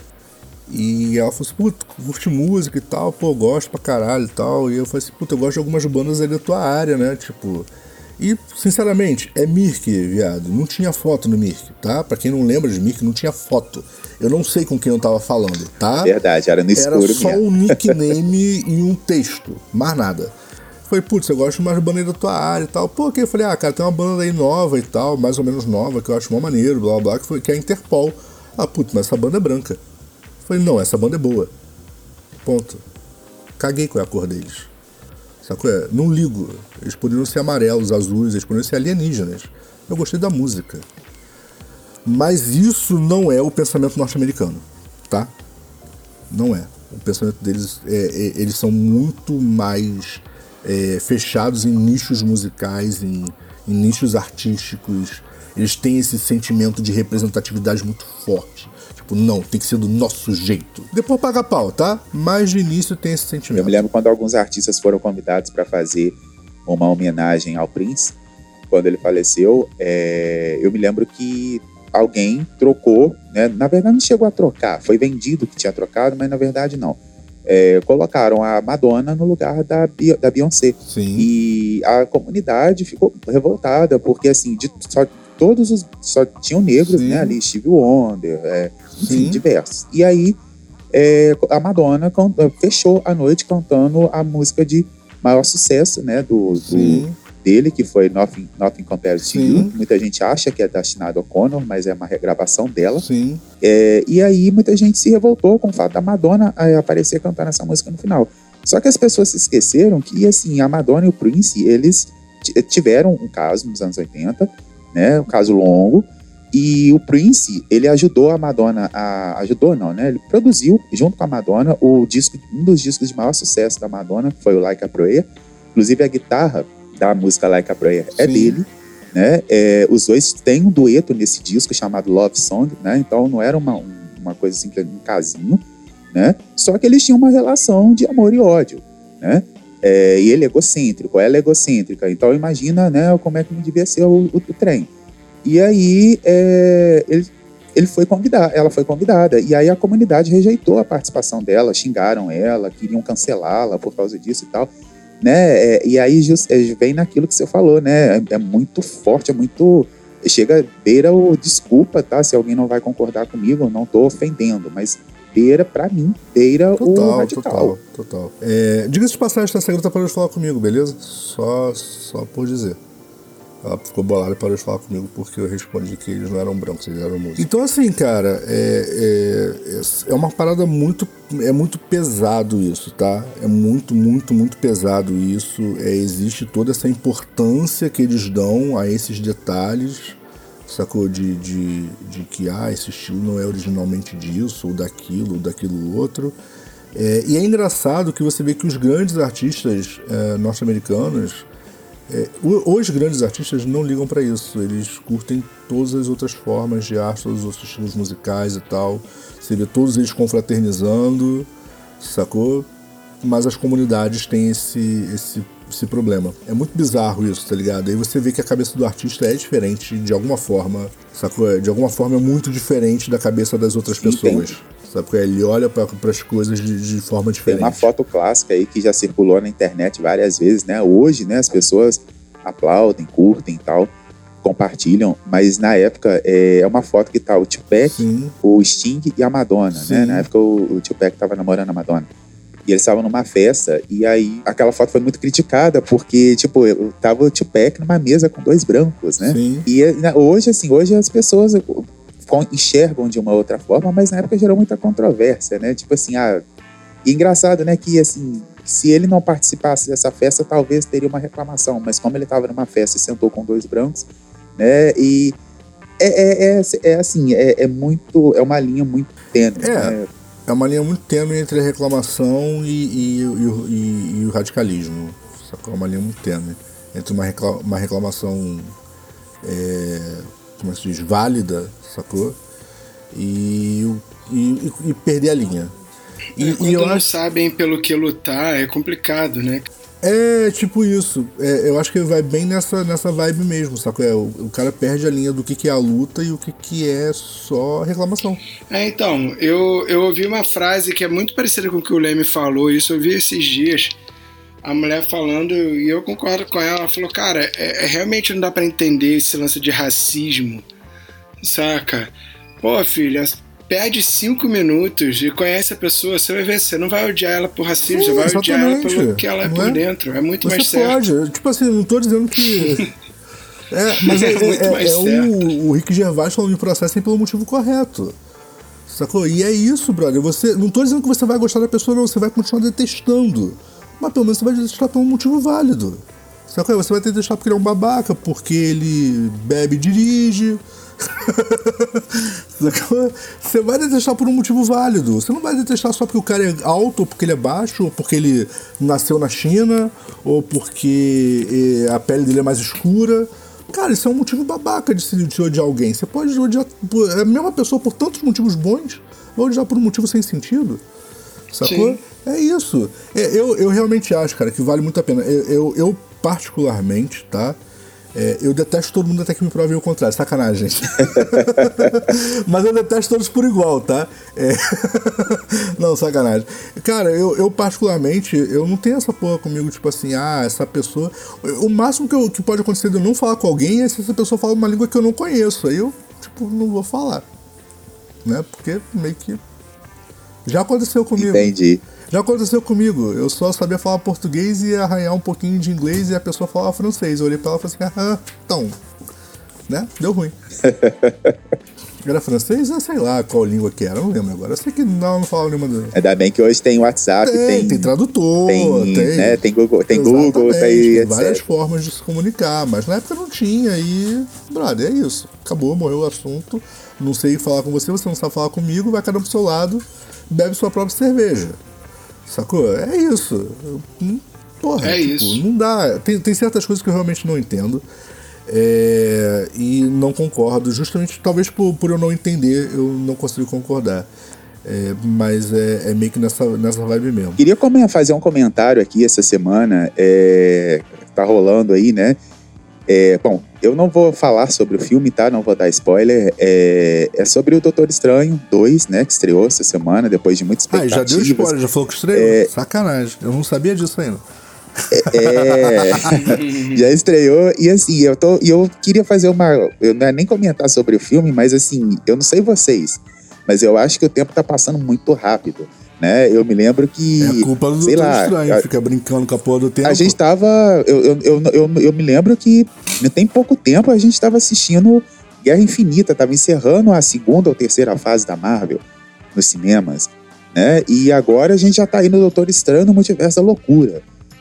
e ela falou assim, puta, curte música e tal, pô, gosto pra caralho e tal. E eu falei assim, puta, eu gosto de algumas bandas aí da tua área, né? Tipo. E, sinceramente, é Mirk, viado. Não tinha foto no Mirk, tá? Pra quem não lembra de Mirk, não tinha foto. Eu não sei com quem eu tava falando, tá? Verdade, era no Era escuro só mesmo. um nickname *laughs* e um texto, mais nada. Falei, putz, eu gosto mais de banda aí da tua área e tal. Pô, que eu falei, ah, cara, tem uma banda aí nova e tal, mais ou menos nova, que eu acho mó maneiro, blá blá blá, que, foi, que é a Interpol. Ah, putz, mas essa banda é branca. Falei, não, essa banda é boa. Ponto. Caguei qual é a cor deles. Sacou? É? Não ligo. Eles poderiam ser amarelos, azuis, eles poderiam ser alienígenas. Eu gostei da música. Mas isso não é o pensamento norte-americano, tá? Não é. O pensamento deles, é, é- eles são muito mais é, fechados em nichos musicais, em, em nichos artísticos. Eles têm esse sentimento de representatividade muito forte. Tipo, não, tem que ser do nosso jeito. Depois paga pau, tá? Mas de início tem esse Eu sentimento. me lembro quando alguns artistas foram convidados para fazer uma homenagem ao Prince, quando ele faleceu. é, eu me lembro que alguém trocou, né? Na verdade, não chegou a trocar, foi vendido que tinha trocado, mas na verdade não. É, colocaram a Madonna no lugar da, da Beyoncé. Sim. E a comunidade ficou revoltada, porque assim, de, só, todos os. Só tinham negros, Sim. né? Ali, Steve Wonder, é, enfim, Sim. diversos. E aí é, a Madonna can- fechou a noite cantando a música de maior sucesso, né? Do, do- dele, que foi Nothing, Nothing Compares to. You. Muita gente acha que é da Sinead O'Connor, mas é uma regravação dela. Sim. É, e aí muita gente se revoltou com o fato da Madonna eh, aparecer cantando essa música no final. Só que as pessoas se esqueceram que, assim, a Madonna e o Prince, eles t- tiveram um caso nos anos 80, né? Um caso longo. E o Prince, ele ajudou a Madonna a... Ajudou não, né? Ele produziu, junto com a Madonna, o disco, um dos discos de maior sucesso da Madonna, que foi o Like a Prayer. Inclusive a guitarra da música Like a Prayer é Sim. dele né? É, os dois têm um dueto nesse disco chamado Love Song, né? Então não era uma, um- uma coisa assim, um casinho, né? Só que eles tinham uma relação de amor e ódio, né? É, e ele é egocêntrico, ela é egocêntrica. Então imagina né, como é que não devia ser o, o, o trem. E aí é, ele, ele foi convidar, ela foi convidada. E aí a comunidade rejeitou a participação dela, xingaram ela, queriam cancelá-la por causa disso e tal. Né? É, e aí é, vem naquilo que você falou, né? É, é muito forte, é muito chega beira o desculpa, tá? Se alguém não vai concordar comigo, não tô ofendendo, mas beira para mim, beira total, o radical. Total, total. É, Diga-se de passagem, essa garota parou de falar comigo, beleza? Só, só por dizer. Ela ficou bolada e parou de falar comigo porque eu respondi que eles não eram brancos, eles eram músicos. Então, assim, cara, é, é, é uma parada muito. É muito pesado isso, tá? É muito, muito, muito pesado isso. É, existe toda essa importância que eles dão a esses detalhes sacou? De, de, de que ah, esse estilo não é originalmente disso, ou daquilo, ou daquilo outro. É, e é engraçado que você vê que os grandes artistas é, norte-americanos, é, os grandes artistas não ligam para isso, eles curtem todas as outras formas de arte, todos os outros estilos musicais e tal. Você vê todos eles confraternizando, sacou? Mas as comunidades têm esse, esse esse problema. É muito bizarro isso, tá ligado? Aí você vê que a cabeça do artista é diferente de alguma forma, sacou? De alguma forma é muito diferente da cabeça das outras pessoas. Sabe? Ele olha para as coisas de, de, forma diferente. Tem uma foto clássica aí que já circulou na internet várias vezes, né? Hoje, né, as pessoas aplaudem, curtem e tal, compartilham, mas na época é, é uma foto que tá o Tupac, Sim. o Sting e a Madonna, né? Sim. né? Na época o, o Tupac tava namorando a Madonna. E eles estavam numa festa, e aí aquela foto foi muito criticada, porque, tipo, tava o Tupac numa mesa com dois brancos, né? Sim. E né, hoje, assim, hoje as pessoas enxergam de uma outra forma, mas na época gerou muita controvérsia, né? Tipo assim, ah. E engraçado, né, que assim, se ele não participasse dessa festa, talvez teria uma reclamação, mas como ele estava numa festa e sentou com dois brancos, né? E é, é, é, é assim, é, é, muito. É uma linha muito tênue. É. Né? É uma linha muito tênue entre a reclamação e, e, e, e o radicalismo. Sacou? É uma linha muito tênue. Entre uma, reclama, uma reclamação, é, como é se diz, válida, sacou? E, perder a linha. E, é, quando não acho... sabem pelo que lutar, é complicado, né? É, tipo isso. É, eu acho que vai bem nessa, nessa vibe mesmo, saco? É, o, o, cara perde a linha do que, que é a luta e o que, que é só reclamação. É, então, eu, eu ouvi uma frase que é muito parecida com o que o Leme falou, isso eu vi esses dias. A mulher falando, e eu concordo com ela, ela falou, cara, é, é realmente não dá para entender esse lance de racismo, saca? Pô, filha, perde cinco minutos e conhece a pessoa, você vai ver, você não vai odiar ela por racismo, Sim, você vai exatamente. odiar ela pelo que ela é não por é? dentro. É muito você mais certo. Pode. Tipo assim, não tô dizendo que. *laughs* é, mas é, é, é, é o, o Rick Gervais falando de processo pelo motivo correto. Sacou? E é isso, brother. Você, não tô dizendo que você vai gostar da pessoa, não. Você vai continuar detestando. Mas pelo menos você vai detestar por um motivo válido. Sacou? Você vai detestar porque ele é um babaca, porque ele bebe e dirige *laughs* você vai detestar por um motivo válido. Você não vai detestar só porque o cara é alto, ou porque ele é baixo, ou porque ele nasceu na China, ou porque a pele dele é mais escura. Cara, isso é um motivo babaca de se de odiar alguém. Você pode odiar a mesma pessoa por tantos motivos bons, ou odiar por um motivo sem sentido. Sacou? Sim. É isso. É, eu, eu realmente acho, cara, que vale muito a pena. Eu, eu, eu particularmente, tá? É, eu detesto todo mundo até que me provem o contrário, sacanagem. *laughs* Mas eu detesto todos por igual, tá? É... *laughs* não, sacanagem. Cara, eu, eu, particularmente, eu não tenho essa porra comigo, tipo assim, ah, essa pessoa. O máximo que, eu, que pode acontecer de eu não falar com alguém é se essa pessoa fala uma língua que eu não conheço. Aí eu, tipo, não vou falar. Né? Porque meio que. Já aconteceu comigo. Entendi. Já aconteceu comigo. Eu só sabia falar português e arranhar um pouquinho de inglês e a pessoa falava francês. Eu olhei pra ela e falei assim, ah, então. Né? Deu ruim. *laughs* Era francês? Eu sei lá qual língua que era, não lembro agora. Eu sei que não, não falava nenhuma. Do... Ainda bem que hoje tem WhatsApp, tem, tem, tem tradutor, tem, tem, né, tem Google, tem Google, tem, várias formas de se comunicar, mas na época não tinha e, brother, é isso. Acabou, morreu o assunto. Não sei falar com você, você não sabe falar comigo, vai cada um pro seu lado, bebe sua própria cerveja. Sacou? É isso. Hum, porra, é tipo, isso. não dá. Tem, tem certas coisas que eu realmente não entendo. É, e não concordo, justamente talvez por, por eu não entender, eu não consigo concordar. É, mas é, é meio que nessa, nessa vibe mesmo. Queria fazer um comentário aqui essa semana. É, tá rolando aí, né? É, bom, eu não vou falar sobre o filme, tá? Não vou dar spoiler. É, é sobre o Doutor Estranho 2, né? Que estreou essa semana, depois de muitas Ah, e já expectativas. deu spoiler, já falou que estreou? Sacanagem, eu não sabia disso ainda. É, *laughs* já estreou. E assim, eu, tô, e eu queria fazer uma. Eu não é nem comentar sobre o filme, mas assim, eu não sei vocês, mas eu acho que o tempo tá passando muito rápido. Né? Eu me lembro que. É culpa do sei Doutor lá, Estranho, a- fica brincando com a porra do tempo. A gente tava. Eu, eu, eu, eu, eu me lembro que tem pouco tempo a gente tava assistindo Guerra Infinita, tava encerrando a segunda ou terceira fase da Marvel nos cinemas, né? E agora a gente já tá aí no Doutor Estranho no Multiverso da Loucura.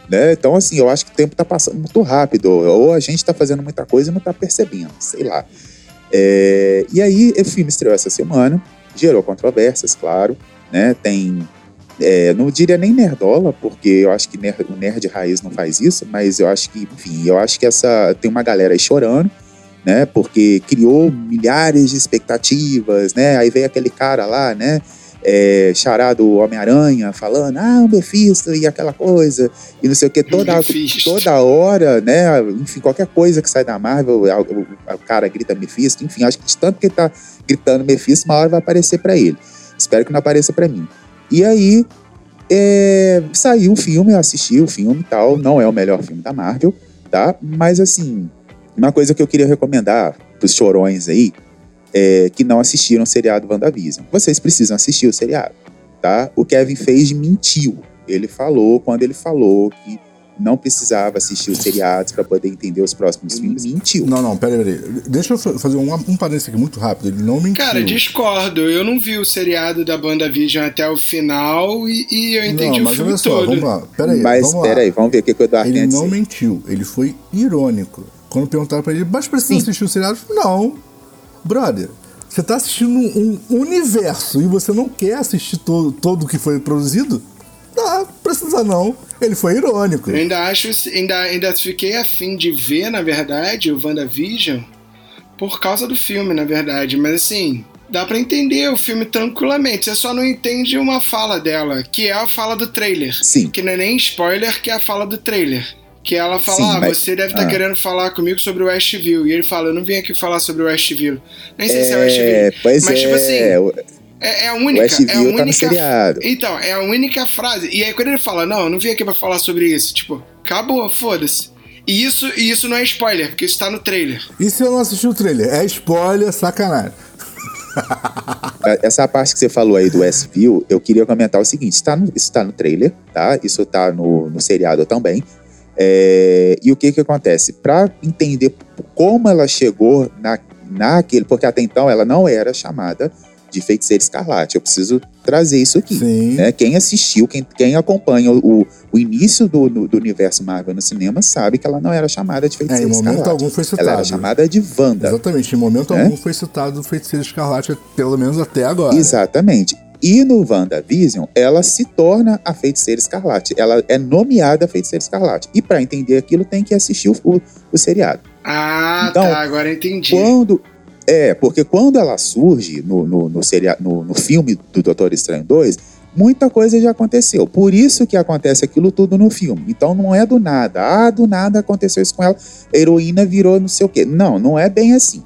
Né? Então, assim, eu acho que o tempo tá passando muito rápido. Ou a gente tá fazendo muita coisa e não tá percebendo, sei lá. É, e aí, o filme estreou essa semana, gerou controvérsias, claro, né? Tem é, não diria nem nerdola, porque eu acho que ner- o nerd raiz não faz isso, mas eu acho que, enfim, eu acho que essa tem uma galera aí chorando, né? Porque criou milhares de expectativas, né? Aí veio aquele cara lá, né? É, charado Homem-Aranha falando, ah, o Mephisto e aquela coisa, e não sei o que, toda, Mephisto. toda hora, né? Enfim, qualquer coisa que sai da Marvel, o, o- o cara grita Mephisto, enfim, acho que de tanto que ele tá gritando Mephisto, uma hora vai aparecer pra ele. Espero que não apareça pra mim. E aí, é, saiu o filme, eu assisti o filme e tal. Não é o melhor filme da Marvel, tá? Mas assim, uma coisa que eu queria recomendar pros chorões aí é que não assistiram o seriado WandaVision. Vocês precisam assistir o seriado, tá? O Kevin Feige mentiu. Ele falou, quando ele falou que não precisava assistir os seriados para poder entender os próximos filmes, mentiu. Não, não, pera aí, pera aí. Deixa eu fa- fazer um, um parênteses aqui muito rápido. Ele não mentiu. Cara, discordo. Eu não vi o seriado da Banda Vision até o final e, e eu entendi não, o mas filme olha só, todo. vamos lá. Pera aí, Mas vamos lá. peraí, vamos ver o que, que o Eduardo Ele não mentiu, ele foi irônico. Quando perguntaram pra ele, mas precisa assistir o seriado? Não. Brother, você tá assistindo um universo e você não quer assistir todo, todo o que foi produzido? Não, precisa não. Ele foi irônico. Eu ainda acho, ainda, ainda fiquei afim de ver, na verdade, o WandaVision por causa do filme, na verdade. Mas assim, dá pra entender o filme tranquilamente. Você só não entende uma fala dela, que é a fala do trailer. Sim. Que não é nem spoiler, que é a fala do trailer. Que ela fala, Sim, ah, mas- você deve estar ah. querendo falar comigo sobre o Westview. E ele fala, eu não vim aqui falar sobre o Westview. Nem sei se é É, Westview. pois mas, é. tipo assim, o- é, é a única. Westview é a tá no única seriado. Então, é a única frase. E aí quando ele fala, não, eu não vim aqui pra falar sobre isso, tipo, acabou, foda-se. E isso, e isso não é spoiler, porque isso tá no trailer. E se eu não assistir o trailer? É spoiler, sacanagem. *laughs* Essa parte que você falou aí do Westview, eu queria comentar o seguinte: está no, isso tá no trailer, tá? Isso tá no, no seriado também. É, e o que que acontece? Para entender como ela chegou na, naquele. Porque até então ela não era chamada de feiticeira escarlate. Eu preciso trazer isso aqui. Sim. né? Quem assistiu, quem, quem acompanha o, o início do, do, do universo Marvel no cinema sabe que ela não era chamada de É, em feiticeira momento escarlate. algum foi Ela era chamada de Wanda. Exatamente, em momento Né? algum foi citado o Feiticeiro Escarlate, pelo menos até agora. Exatamente. E no WandaVision, ela se torna a Feiticeira Escarlate. Ela é nomeada a Feiticeira Escarlate. E para entender aquilo, tem que assistir o, o, o seriado. Ah, Então, tá, agora eu entendi. Quando. É, porque quando ela surge no, no, no, seria, no, no filme do Doutor Estranho 2, muita coisa já aconteceu. Por isso que acontece aquilo tudo no filme. Então não é do nada. Ah, do nada aconteceu isso com ela. A heroína virou não sei o quê. Não, não é bem assim.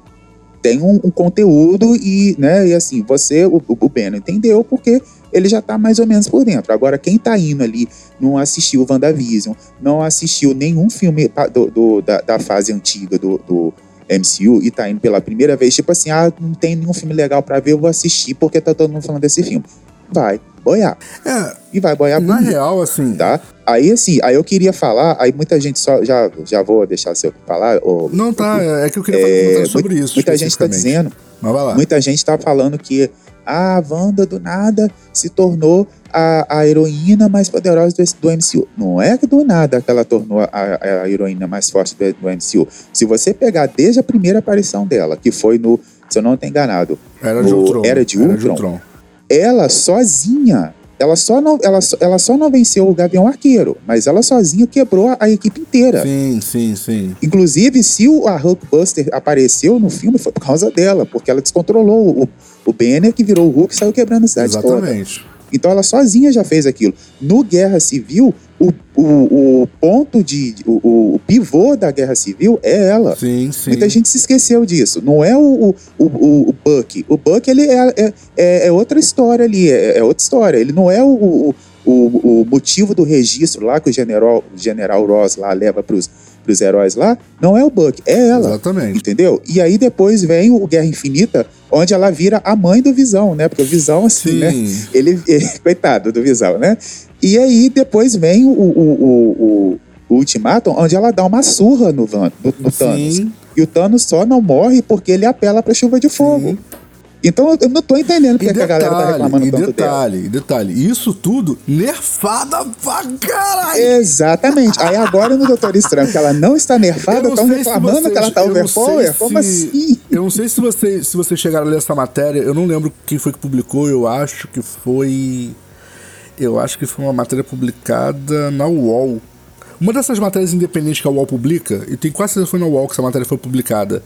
Tem um, um conteúdo e, né, e assim, você, o, o Beno entendeu porque ele já tá mais ou menos por dentro. Agora, quem tá indo ali, não assistiu WandaVision, não assistiu nenhum filme do, do- da, da fase antiga do, do MCU e tá indo pela primeira vez, tipo assim, ah, não tem nenhum filme legal pra ver, eu vou assistir porque tá todo mundo falando desse filme. Vai boiar. É, E vai boiar na bonito, real, assim. tá? Aí, assim, aí eu queria falar, aí muita gente só, já, já vou deixar você falar, ô, Não, tá, é que eu queria é, comentário sobre isso. Muita gente tá dizendo Mas vai lá. Muita gente tá falando que ah, a Wanda do nada se tornou a, a heroína mais poderosa do, do MCU. Não é do nada que ela tornou a, a heroína mais forte do, do MCU. Se você pegar desde a primeira aparição dela, que foi no, se eu não estou enganado, Era de no Ultron. Era de Ultron, ela sozinha ela só não, ela, ela só não venceu o Gavião Arqueiro, mas ela sozinha quebrou a, equipe inteira. Sim, sim, sim. Inclusive, se o, a Hulkbuster apareceu no filme, foi por causa dela, porque ela descontrolou o, o Banner, que virou o Hulk e saiu quebrando a cidade toda. Então ela sozinha já fez aquilo. No Guerra Civil, o, o, o ponto de. O, o- pivô da Guerra Civil é ela. Sim, sim. Muita gente se esqueceu disso. Não é o, o, o, o- Buck. O Buck ele é, é, é- é outra história ali. É, é outra história. Ele não é o, o, o, motivo do registro lá que o general, o general Ross lá leva pros, pros heróis lá. Não é o Buck, é ela. Exatamente. Entendeu? E aí depois vem o Guerra Infinita, onde ela vira a mãe do Visão, né? Porque o Visão, assim, Sim. né? Ele, *laughs* ele- coitado do Visão, né? E aí depois vem o, o, o, o- Ultimatum, onde ela dá uma surra no, Van, no, no Thanos. E o Thanos só não morre porque ele apela pra chuva de fogo. Sim. Então eu não tô entendendo porque E que a galera tá reclamando e tanto dela. detalhe, e detalhe, isso tudo nerfada pra caralho. Exatamente. Aí agora no Doutor Estranho, que ela não está nerfada, estão reclamando vocês- que ela tá overpower? Como assim? Eu não sei se vocês se vocês chegaram a ler essa matéria, eu não lembro quem foi que publicou, eu acho que foi. Eu acho que foi uma matéria publicada na UOL. Uma dessas matérias independentes que a UOL publica, e tenho quase certeza que foi na UOL que essa matéria foi publicada,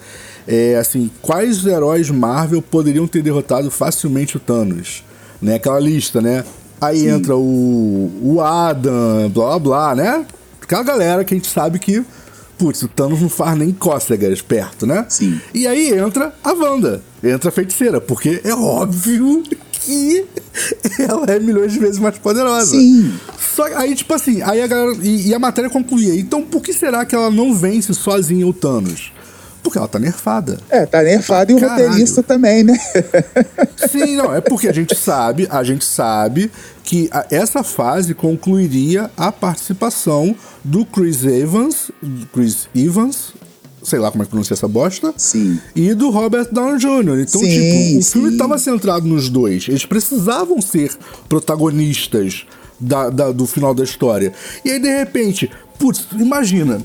é assim, quais heróis Marvel poderiam ter derrotado facilmente o Thanos? Né? Aquela lista, né? Aí entra o, o Adam, blá blá blá, né? Aquela galera que a gente sabe que, putz, o Thanos não faz nem cócegas perto, né? Sim. E aí entra a Wanda, entra a feiticeira, porque é óbvio que *laughs* ela é milhões de vezes mais poderosa. Sim. Só que aí, tipo assim, aí a galera. E, e a matéria concluía. Então, por que será que ela não vence sozinha o Thanos? Porque ela tá nerfada. É, tá nerfado e o Caralho. roteirista também, né? *laughs* Sim, não, é porque a gente sabe, a gente sabe que a- essa fase concluiria a participação do Chris Evans, Chris Evans, sei lá como é que pronuncia essa bosta, Sim. e do Robert Downey Jr. Então, Sim, tipo, o filme sim. estava centrado nos dois. Eles precisavam ser protagonistas da, da- do final da história. E aí, de repente, putz, imagina,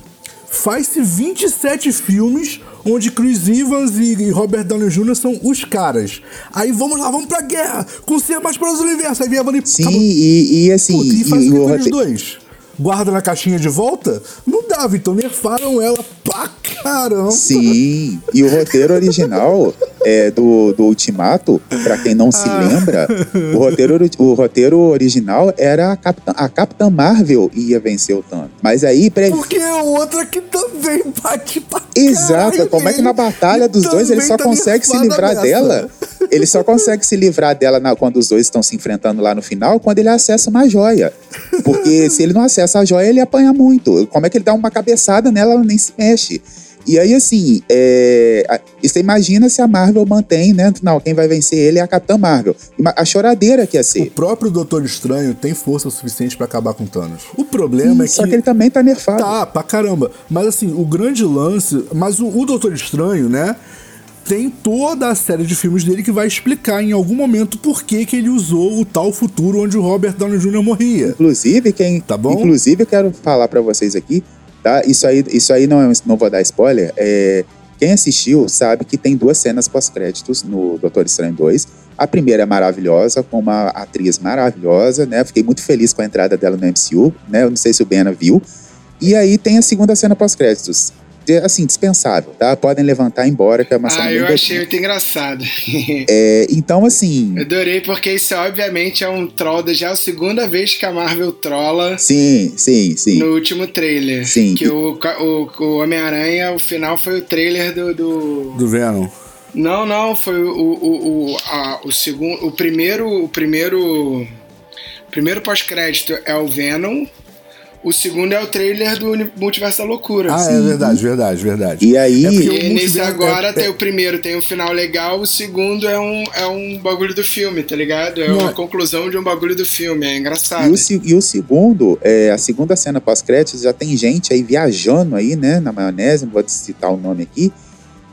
faz-se 27 filmes onde Chris Evans e, e Robert Downey Jr. são os caras. Aí vamos lá, vamos pra guerra, com ser mais para o universo. Aí vem a e Sim, e, e assim, e e, faz e rote- dois? Guarda na caixinha de volta? Não dava, então nerfaram ela pra caramba. Sim, e o roteiro original é, do, do Ultimato, pra quem não se Ah. lembra, o roteiro, o roteiro original era a Capitã, a Capitã Marvel ia vencer o Thanos. Mas aí, pre- Porque é outra que também bate pra Exato, como é que na batalha dos dois ele só tá consegue se livrar nessa. dela? Ele só consegue se livrar dela na- quando os dois estão se enfrentando lá no final, quando ele acessa uma joia. Porque *laughs* se ele não acessa a joia, ele apanha muito. Como é que ele dá uma cabeçada nela, ela nem se mexe. E aí, assim, é, você imagina se a Marvel mantém, né? Não, quem vai vencer ele é a Capitã Marvel. A choradeira que ia O ser. próprio Doutor Estranho tem força suficiente pra acabar com Thanos. O problema é que. Só que ele também tá nerfado. Tá, pra caramba. Mas assim, o grande lance. Mas o, o Doutor Estranho, né? Tem toda a série de filmes dele que vai explicar em algum momento por que, que ele usou o tal futuro onde o Robert Downey Jr. morria. Inclusive, quem. Tá bom? Inclusive, eu quero falar pra vocês aqui, tá? Isso aí, isso aí não, é, não vou dar spoiler. É, quem assistiu sabe que tem duas cenas pós-créditos no Doutor Estranho 2. A primeira é maravilhosa, com uma atriz maravilhosa, né? Fiquei muito feliz com a entrada dela no MCU, né? Eu não sei se o Bena viu. E aí tem a segunda cena pós-créditos. Assim, dispensável, tá? Podem levantar e ir embora, que é uma cena Ah, eu achei muito engraçado. *laughs* É, então, assim. Eu adorei porque isso obviamente é um troll, já é a segunda vez que a Marvel trola Sim, sim, sim. no último trailer. Sim. Que o, ca- o, o Homem-Aranha, o final foi o trailer do. do... Do Venom. Não, não, foi o, o, o, a- o segundo. O primeiro. O primeiro. O primeiro pós-crédito é o Venom. O segundo é o trailer do Multiverso da Loucura. Ah, é verdade, verdade, verdade. E aí. É porque E o nesse multiverso- agora é- tem o primeiro, tem um final legal, o segundo é um, é um bagulho do filme, tá ligado? É Não, uma é- conclusão de um bagulho do filme, é engraçado. E o, e o segundo, é, a segunda cena pós-créditos, já tem gente aí viajando aí, né, na maionese, não vou citar o nome aqui,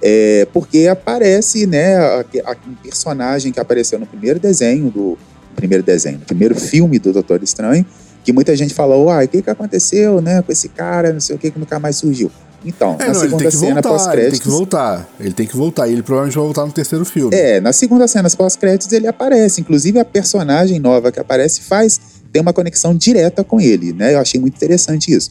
é, porque aparece, né, a- a- um personagem que apareceu no primeiro desenho do primeiro desenho, no primeiro filme do Doutor Estranho, que muita gente falou, uai, o que que aconteceu, né, com esse cara, não sei o que, que nunca mais surgiu. Então, É, na não, segunda cena voltar, ele tem pós-créditos. que voltar. Ele tem que voltar. E ele provavelmente vai voltar no terceiro filme. É, na segunda cena pós-créditos ele aparece. Inclusive a personagem nova que aparece faz tem uma conexão direta com ele, né? Eu achei muito interessante isso.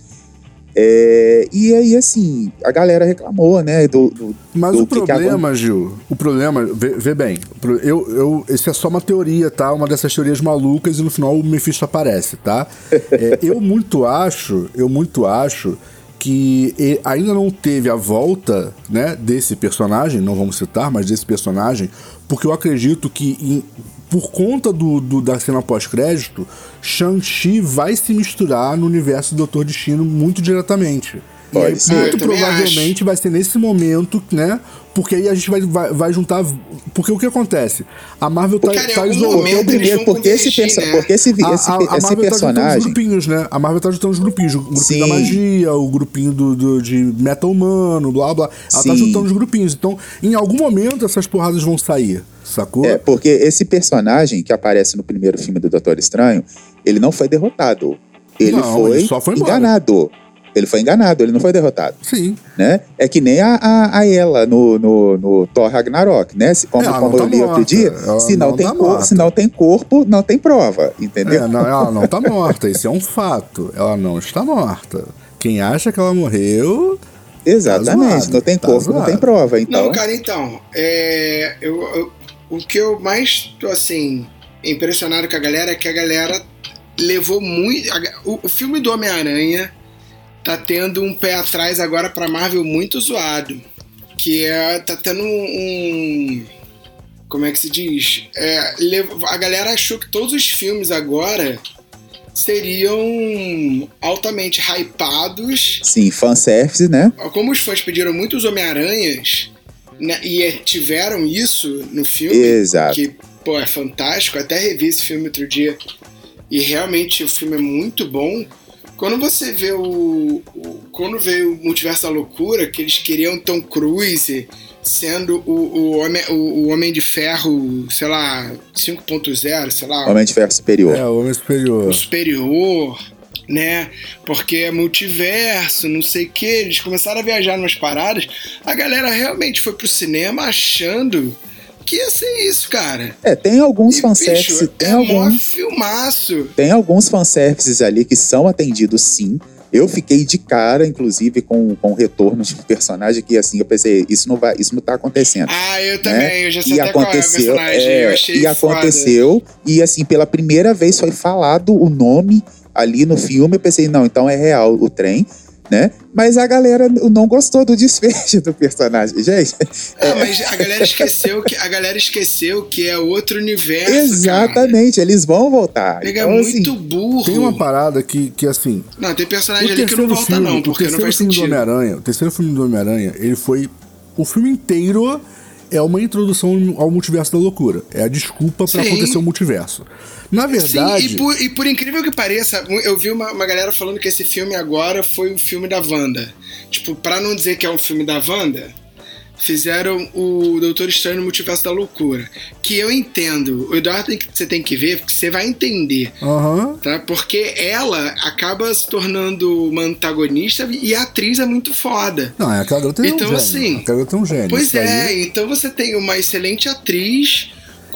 É, e aí, assim, a galera reclamou, né? Do, do- Mas do o que que problema, Gil, o problema, vê, vê bem, eu, eu, esse é só uma teoria, tá? Uma dessas teorias malucas e no final o Mephisto aparece, tá? É, eu muito acho, eu muito acho que ainda não teve a volta, né, desse personagem, não vamos citar, mas desse personagem, porque eu acredito que em- por conta do, do- da cena pós-crédito, Shang-Chi vai se misturar no universo do Doutor Destino muito diretamente. Pode e aí, ser. muito provavelmente vai ser nesse momento, né? Porque aí a gente vai, vai, vai juntar. Porque o que acontece? A Marvel tá, Cara, tá isolando. Primeiro, porque, esse, perso- né? porque esse, esse, A, a, a esse Marvel tá juntando os personagem. grupinhos, né? A Marvel tá juntando os grupinhos. O grupinho Sim. da magia, o grupinho do, do- de metal humano, blá blá. Ela tá Sim. juntando os grupinhos. Então, em algum momento, essas porradas vão sair. Sacou? É, porque esse personagem que aparece no primeiro filme do Doutor Estranho, ele não foi derrotado. Ele Não, foi, ele só foi embora. Ele foi enganado, ele não foi derrotado. Sim. Né? É que nem a, a, a ela no, no, no Thor Ragnarok, né? Se- Como, É, ela como não eu tá li outro dia, Ela se não, não tem tá cor- morta. se não tem corpo, não tem prova, entendeu? É, não, ela não tá morta. Isso é um fato. Ela não está morta. Quem acha que ela morreu. Exatamente, zoado, não tem tá corpo, não tem prova. Então, Não, cara, então, é, eu, eu- o que eu mais tô assim impressionado com a galera é que a galera levou muito. a- o, o filme do Homem-Aranha tá tendo um pé atrás agora pra Marvel muito zoado. Que é. tá tendo um. um- como é que se diz? É, a galera achou que todos os filmes agora seriam altamente hypados sim, fanservice, né? como os fãs pediram muitos Homem-Aranhas né, e é- tiveram isso no filme, Exato. que pô, é fantástico, até revi esse filme outro dia e realmente o filme é muito bom. Quando você vê o, o- quando vê o Multiverso da Loucura, que eles queriam Tom Cruise sendo o, o, homem, o, o Homem de Ferro, sei lá, 5.0, sei lá, Homem de Ferro Superior. É, o Homem Superior. o superior, né? Porque é multiverso, não sei o que. Eles começaram a viajar umas paradas. A galera realmente foi pro cinema achando que ia ser isso, cara. É, tem alguns E, fanservices, bicho, tem é alguns, filmaço. tem alguns fanservices ali que são atendidos sim. Eu fiquei de cara, inclusive, com, com o retorno de um personagem que, assim, eu pensei, isso não vai, isso não tá acontecendo. Ah, eu também, né? eu já sei E até qual é o aconteceu, é, eu achei e foda. aconteceu, e assim, pela primeira vez foi falado o nome ali no filme, eu pensei, não, então é real o trem, né? Mas a galera não gostou do desfecho do personagem, gente. Ah, mas a galera esqueceu que a galera esqueceu que é outro universo. Cara. Exatamente, eles vão voltar. Pega Então, assim, muito burro. Tem uma parada que, que assim. Não, tem personagem ali que não volta, filme, não, o porque não terceiro faz filme do sentido. Homem-Aranha, o terceiro filme do Homem-Aranha, ele foi. O filme inteiro é uma introdução ao multiverso da loucura. É a desculpa pra Sim. acontecer o multiverso. Na verdade. Sim, e por, e por incrível que pareça, eu vi uma, uma galera falando que esse filme agora foi um filme da Wanda. Tipo, pra não dizer que é um filme da Wanda, fizeram o Doutor Estranho no Multiverso da Loucura. Que eu entendo. O Eduardo tem que, você tem que ver, porque você vai entender. Aham. Tá? Porque ela acaba se tornando uma antagonista e a atriz é muito foda. Não, é aquela garota é Então, um gênio. assim, Aquela garota é um gênio. Pois é, aí- então você tem uma excelente atriz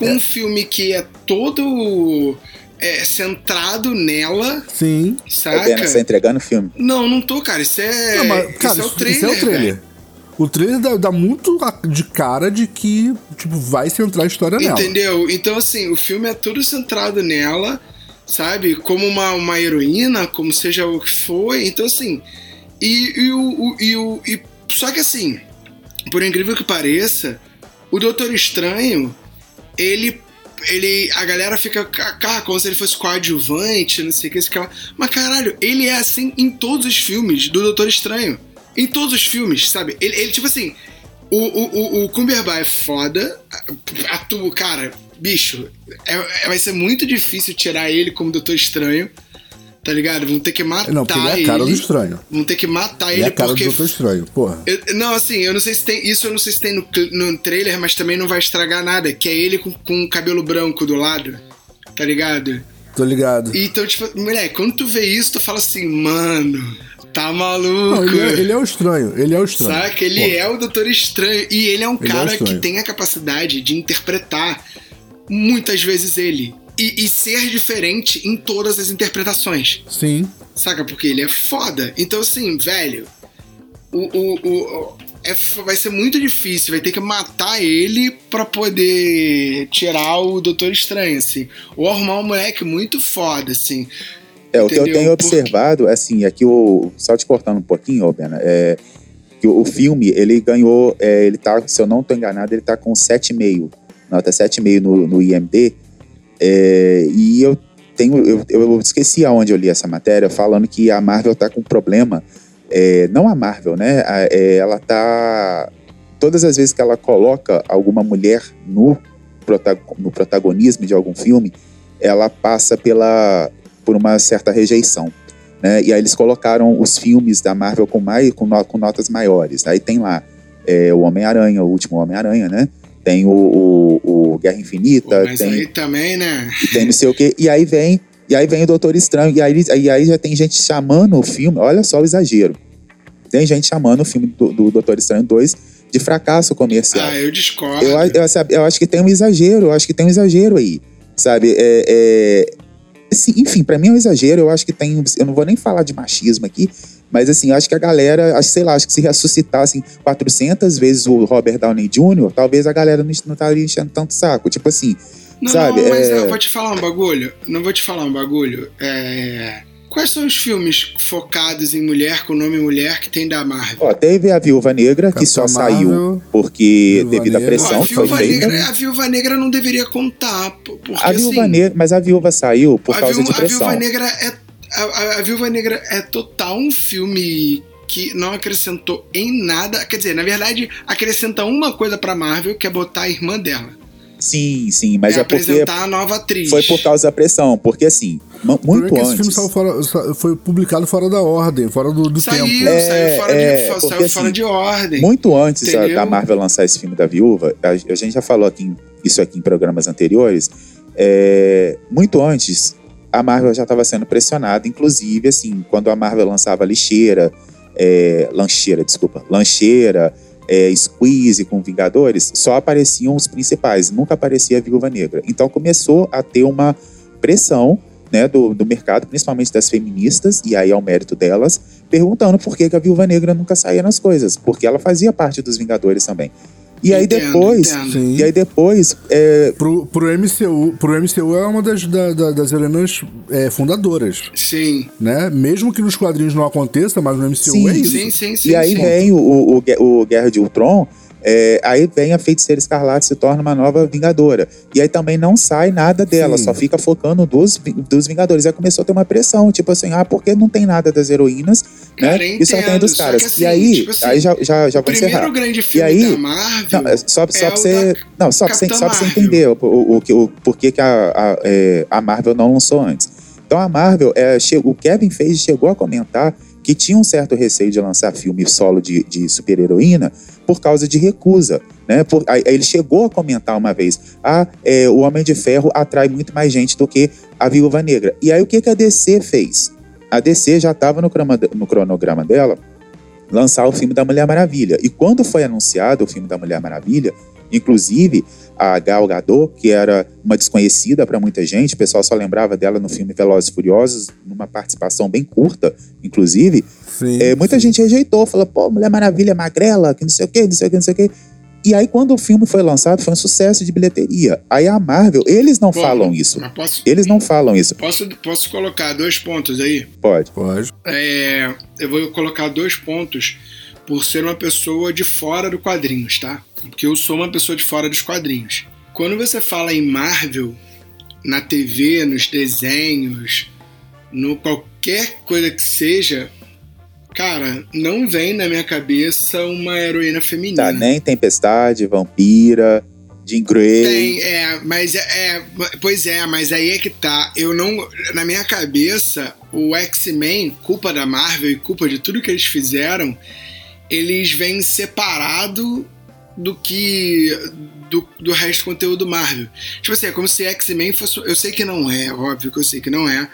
um filme que é todo é, centrado nela, Sim. Saca? Bena, você tá entregando o filme. Não, não tô, cara. Isso é, Não, mas, cara, isso é o trailer. isso é o trailer. O trailer dá, dá muito de cara de que, tipo, vai centrar a história nela. Entendeu? Então, assim, o filme é todo centrado nela, sabe? Como uma, uma heroína, como seja o que foi. Então, assim. E, e o, o- e o. e- só que, assim, por incrível que pareça, o Doutor Estranho, ele. Ele, a galera fica cá, como se ele fosse coadjuvante, não sei o que, sei. Mas caralho, ele é assim em todos os filmes do Doutor Estranho. Em todos os filmes, sabe? Ele, ele, tipo assim, o, o, o, o Cumberbatch é foda, atua, cara, bicho, é, é- vai ser muito difícil tirar ele como Doutor Estranho, tá ligado? Vão ter que matar Não, porque ele é a cara do ele. estranho. Vão ter que matar Ele ele, é a cara porque. do Doutor Estranho, porra. Eu- não, assim, eu não sei se tem. Isso eu não sei se tem no, no trailer, mas também não vai estragar nada. Que é ele com, com o cabelo branco do lado. Tá ligado? Tô ligado. Então, tipo, moleque, quando tu vê isso, tu fala assim, mano. Tá Não, maluco? ele, é, ele é o estranho, ele é o estranho. Saca? Ele é o Doutor Estranho. E ele é um Ele é cara que estranho. tem a capacidade de interpretar muitas vezes ele. E, e ser diferente em todas as interpretações. Sim. Saca? Porque ele é foda. Então, assim, velho, o, o, o- é f- vai ser muito difícil. Vai ter que matar ele pra poder tirar o Doutor Estranho, assim. Ou arrumar um moleque muito foda, assim. É, o que eu tenho Porque- observado, assim, é que o. Só te cortando um pouquinho, ô, Bena, é que o, o filme, ele ganhou. é, ele tá, se eu não tô enganado, ele tá com 7,5. Nota 7,5 no, no IMD. É, e eu tenho. Eu, eu esqueci aonde eu li essa matéria, falando que a Marvel tá com problema. é, não a Marvel, né? a- é, ela tá. Todas as vezes que ela coloca alguma mulher no, no protagonismo de algum filme, ela passa pela por uma certa rejeição. Né? E aí eles colocaram os filmes da Marvel com, mais, com, no- com notas maiores. Aí tem lá é, o Homem-Aranha, o último Homem-Aranha, né? Tem o, o- o Guerra Pô, Infinita, mas tem, aí também, né? e tem não sei o quê. E aí vem, e aí vem o Doutor Estranho. E aí, e aí já tem gente chamando o filme, olha só o exagero. Tem gente chamando o filme do, do Doutor Estranho 2 de fracasso comercial. Ah, eu discordo. Eu, eu, sabe, eu acho que tem um exagero, eu acho que tem um exagero aí, sabe? É, é, assim, enfim, pra mim é um exagero, eu acho que tem, eu não vou nem falar de machismo aqui, mas assim, eu acho que a galera, acho, sei lá, acho que se ressuscitassem 400 vezes o Robert Downey Jr., talvez a galera não, não estaria enchendo tanto saco, tipo assim, Não, sabe, não, mas é- eu vou te falar um bagulho. Não vou te falar um bagulho. É... Quais são os filmes focados em mulher, com nome mulher, que tem da Marvel? ó, teve a Viúva Negra, que só Capitã saiu Marvel, porque Viúva devido à pressão a, que foi Viúva Negra, a Viúva Negra não deveria contar, porque a Viúva assim, Negra, mas a Viúva saiu por a, causa Viúva, de a pressão. Viúva Negra é a, a- a Viúva Negra é total um filme que não acrescentou em nada, quer dizer, na verdade, acrescenta uma coisa pra Marvel, que é botar a irmã dela. Sim, sim, mas é, é, porque apresentar a nova atriz. foi por causa da pressão, porque assim, muito é que esse filme antes. saiu fora- foi publicado fora da ordem, fora do, do Saiu, tempo. É, saiu fora, é, de, porque saiu fora assim, de ordem. Muito antes da, Entendeu? da Marvel lançar esse filme da Viúva, a, a gente já falou aqui em- isso aqui em programas anteriores. é, muito antes, a Marvel já estava sendo pressionada, inclusive assim, quando a Marvel lançava lixeira, é, lancheira, desculpa, lancheira, é, squeeze com Vingadores, só apareciam os principais, nunca aparecia a Viúva Negra. Então começou a ter uma pressão né, do, do mercado, principalmente das feministas, e aí é o mérito delas, perguntando por que, que a Viúva Negra nunca saía nas coisas, porque ela fazia parte dos Vingadores também. E aí Entendo, depois, entendo. E aí depois, é, Pro, pro, MCU, pro MCU é uma das, da- da- das heroínas é, fundadoras, Sim, né? Mesmo que nos quadrinhos não aconteça, mas no MCU Sim, é isso. sim, sim, sim. e aí sim. vem o, o, o Guerra de Ultron, é, aí vem a Feiticeira Escarlate se torna uma nova Vingadora. E aí também não sai nada dela, Sim. só fica focando dos, dos Vingadores. Aí começou a ter uma pressão, tipo assim, ah, porque não tem nada das heroínas, Cara, né? eu E só tem entendo, dos caras. assim, e aí, tipo assim, aí já, já, já O vou encerrar. primeiro grande filme aí- da Marvel. Não, é só, só é pra o você. da Não, só pra só pra você entender o, o, o, que- o porquê que a, a, é, a Marvel não lançou antes. Então a Marvel, é, che- o Kevin Feige chegou a comentar que tinha um certo receio de lançar filme solo de, de super-heroína por causa de recusa. Né? Por, aí ele chegou a comentar uma vez: ah, é, o Homem de Ferro atrai muito mais gente do que a Viúva Negra. E aí o que, que a DC fez? A DC já estava no, no cronograma dela lançar o filme da Mulher Maravilha. E quando foi anunciado o filme da Mulher Maravilha, inclusive a Gal Gadot, que era uma desconhecida para muita gente, o pessoal só lembrava dela no filme Velozes e Furiosos, numa participação bem curta, inclusive, Sim, é, muita sim. gente rejeitou, falou, pô, Mulher Maravilha magrela, que não sei o quê, não sei o quê, não sei o quê. E aí, quando o filme foi lançado, foi um sucesso de bilheteria. Aí a Marvel, eles não Bom, falam isso. Posso, Eles não falam isso. posso, posso colocar dois pontos aí? Pode. Pode. É, eu vou colocar dois pontos por ser uma pessoa de fora do quadrinhos, tá? Porque eu sou uma pessoa de fora dos quadrinhos. Quando você fala em Marvel, na TV, nos desenhos, no qualquer coisa que seja, cara, não vem na minha cabeça uma heroína feminina. Tá, nem Tempestade, Vampira, Jean Grey. Tem, é, mas é, é, pois é, mas aí é que tá. Eu não, na minha cabeça, o X-Men, culpa da Marvel e culpa de tudo que eles fizeram, eles vêm separado do que do, do resto do conteúdo Marvel. Tipo assim, é como se X-Men fosse, eu sei que não é, óbvio que eu sei que não é,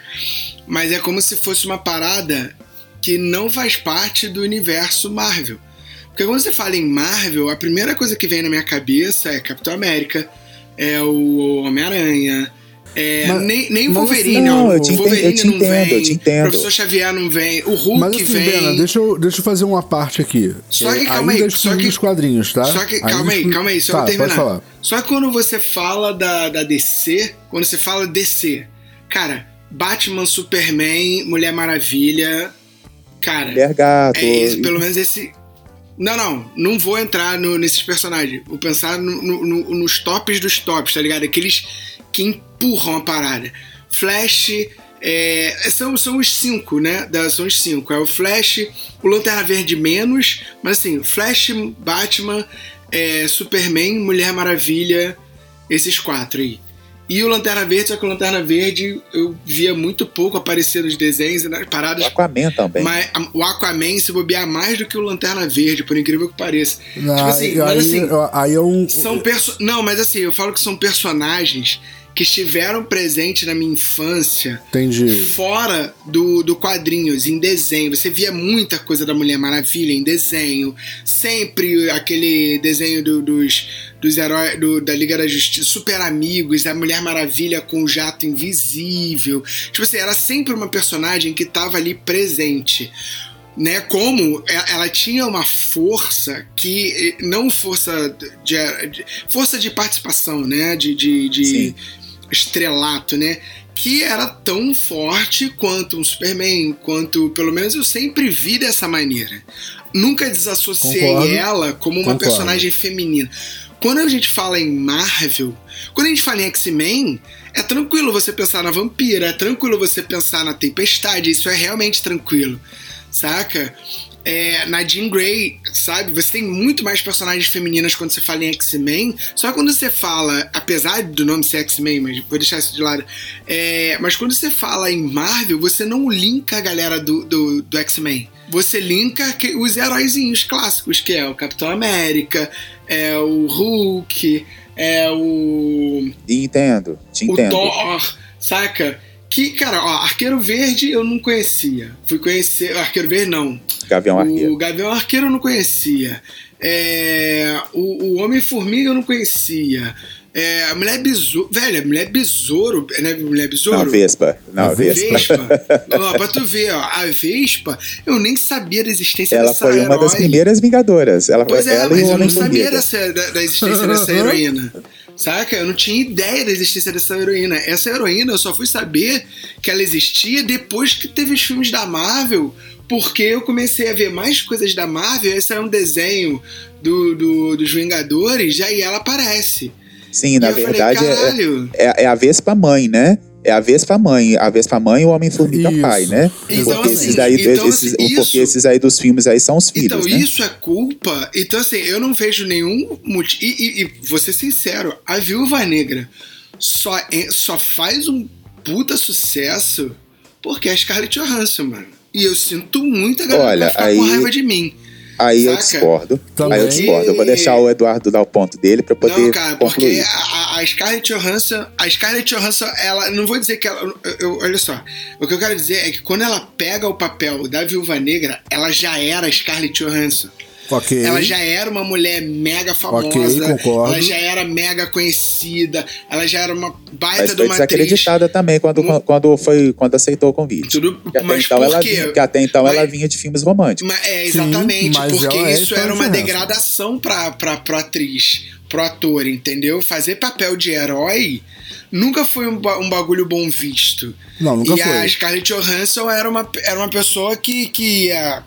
mas é como se fosse uma parada que não faz parte do universo Marvel. Porque quando você fala em Marvel, a primeira coisa que vem na minha cabeça é Capitão América, é o Homem-Aranha, é, Mas- nem, nem o mas Wolverine, assim, não. não, eu o te Wolverine eu te não entendo, vem, eu te entendo. o Professor Xavier não vem, o Hulk Mas assim, vem. Bena, deixa eu, deixa eu fazer uma parte aqui. Só que É, calma aí, só que- os quadrinhos, tá? Só que, Ainda calma aí, calma aí, só tá, terminar. Falar. Só que quando você fala da, da DC, quando você fala DC, cara, Batman, Superman, Mulher Maravilha, cara, Mulher gato. é esse, pelo menos esse. Não, não, não vou entrar no- nesses personagens. Vou pensar no- no- nos tops dos tops, tá ligado? Aqueles que empurram a parada. Flash. é, são, são os cinco, né? Da- são os cinco. É o Flash, o Lanterna Verde menos, mas assim, Flash, Batman, é, Superman, Mulher Maravilha, esses quatro aí. E o Lanterna Verde, só que o Lanterna Verde eu via muito pouco aparecer nos desenhos e nas O paradas. Aquaman também. Mas a- o Aquaman se bobear mais do que o Lanterna Verde, por incrível que pareça. Não, tipo assim, aí, mas assim, aí é um. são perso Não, mas assim, eu falo que são personagens que estiveram presentes na minha infância Entendi. fora do, do quadrinhos, em desenho. Você via muita coisa da Mulher Maravilha em desenho. Sempre aquele desenho do- dos, dos heróis do- da Liga da Justiça, Super Amigos, a Mulher Maravilha com o jato invisível. Tipo assim, era sempre uma personagem que estava ali presente. Né, como e- ela tinha uma força que não força de, força de participação, né, de, de, de. Estrelato, né, que era tão forte quanto um Superman, quanto pelo menos eu sempre vi dessa maneira. Nunca desassociei Concordo. ela como uma Concordo. personagem feminina. Quando a gente fala em Marvel, quando a gente fala em X-Men, é tranquilo você pensar na vampira, é tranquilo você pensar na tempestade, isso é realmente tranquilo, saca? É, na Jean Grey, sabe? Você tem muito mais personagens femininas quando você fala em X-Men. Só quando você fala, apesar do nome ser X-Men, mas vou deixar isso de lado. é, mas quando você fala em Marvel, você não linka a galera do, do, do X-Men. Você linka os heróizinhos clássicos, que é o Capitão América, é o Hulk, é o Entendo, te o entendo. Thor, saca? Que, cara, ó, Arqueiro Verde eu não conhecia. Fui conhecer. Arqueiro Verde não. Gavião Arqueiro. O Gavião Arqueiro eu não conhecia. É, o o Homem-Formiga eu não conhecia. É, a Mulher Besouro. Velho, a Mulher Besouro. Né? Mulher Besouro? Não, Vespa. Não, A Vespa. Vespa. *laughs* ó, pra tu ver, ó, a Vespa, eu nem sabia da existência Ela dessa foi uma das primeiras Vingadoras. Ela, Pois é, ela mas eu não sabia dessa, da, da existência dessa *laughs* heroína. Saca? Eu não tinha ideia da existência dessa heroína. Essa heroína eu só fui saber que ela existia depois que teve os filmes da Marvel, porque eu comecei a ver mais coisas da Marvel. Esse é um desenho do, do- dos Vingadores, e aí ela aparece. Sim, na e eu verdade falei, é, caralho. é, é a Vespa mãe, né? É a Vespa mãe, a Vespa mãe e o Homem-Formiga pai, né? Então, porque assim, esses daí, então, esses, assim, porque esses aí dos filmes aí são os filhos, Então, né? isso é culpa. Então, assim, eu não vejo nenhum motivo. E, e, e vou ser sincero, a Viúva Negra só, é- só faz um puta sucesso porque é a Scarlett Johansson, mano. E eu sinto muito a galera Olha, ficar com aí- raiva de mim. Aí eu saca? discordo. Também. Aí eu discordo. Eu vou deixar o Eduardo dar o ponto dele pra poder não, cara, porque concluir. a, a- a Scarlett Johansson, a Scarlett Johansson, ela, não vou dizer que ela, eu- eu- olha só, o que eu quero dizer é que quando ela pega o papel da Viúva Negra, ela já era a Scarlett Johansson. Ok. Ela já era uma mulher mega famosa. Ok, concordo. Ela já era mega conhecida. Ela já era uma baita Mas de foi uma atriz. desacreditada também quando, Mu- quando, foi, quando aceitou o convite. Tudo, Que até mas então, por ela quê? vinha, que até então Mas- ela vinha de filmes românticos. Mas é, Sim, exatamente, mas porque é isso era uma degradação pra, pra, pra atriz, pro ator, entendeu? Fazer papel de herói nunca foi um, ba- um bagulho bom visto. Não, nunca e foi. a Scarlett Johansson era uma, era uma pessoa que, que ia,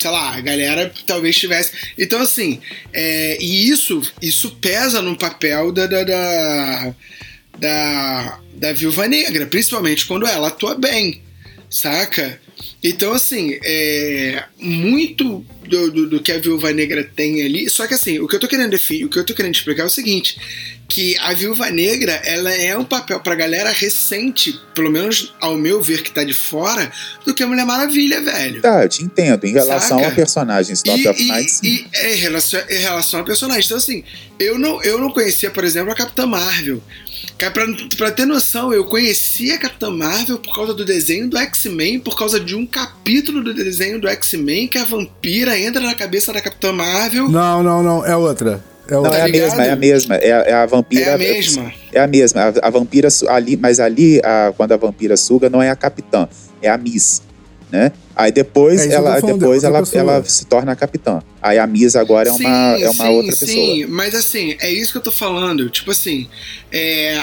sei lá, a galera talvez tivesse. Então, assim, é, e isso, isso pesa no papel da. da, da da, da Viúva Negra, principalmente quando ela atua bem, saca? Então, assim, é, muito do, do, do que a Viúva Negra tem ali. Só que, assim, o que eu tô querendo definir, o que eu tô querendo explicar é o seguinte: que a Viúva Negra, ela é um papel pra galera recente, pelo menos ao meu ver que tá de fora, do que a Mulher Maravilha, velho. Tá, eu te entendo. Em relação Saca? a personagens Top E, of Night, sim. e é, em relação, em relação a personagem. Então, assim, eu não, eu não conhecia, por exemplo, a Capitã Marvel. Pra, pra ter noção, eu conhecia a Capitã Marvel por causa do desenho do X-Men, por causa de um capítulo do desenho do X-Men que a vampira entra na cabeça da Capitã Marvel. Não, não, não. É outra. É Não, outra. é a ligado? mesma, é a mesma. É, a- é a vampira. É a mesma. É a mesma. A, a vampira ali, mas ali, a- quando a vampira suga, não é a capitã, é a Miss. Né? Aí depois É ela, depois é ela, pessoa. ela se torna a capitã. Aí a Miss agora é uma, Sim, é uma sim, outra sim, pessoa. mas assim, é isso que eu tô falando. Tipo assim, é,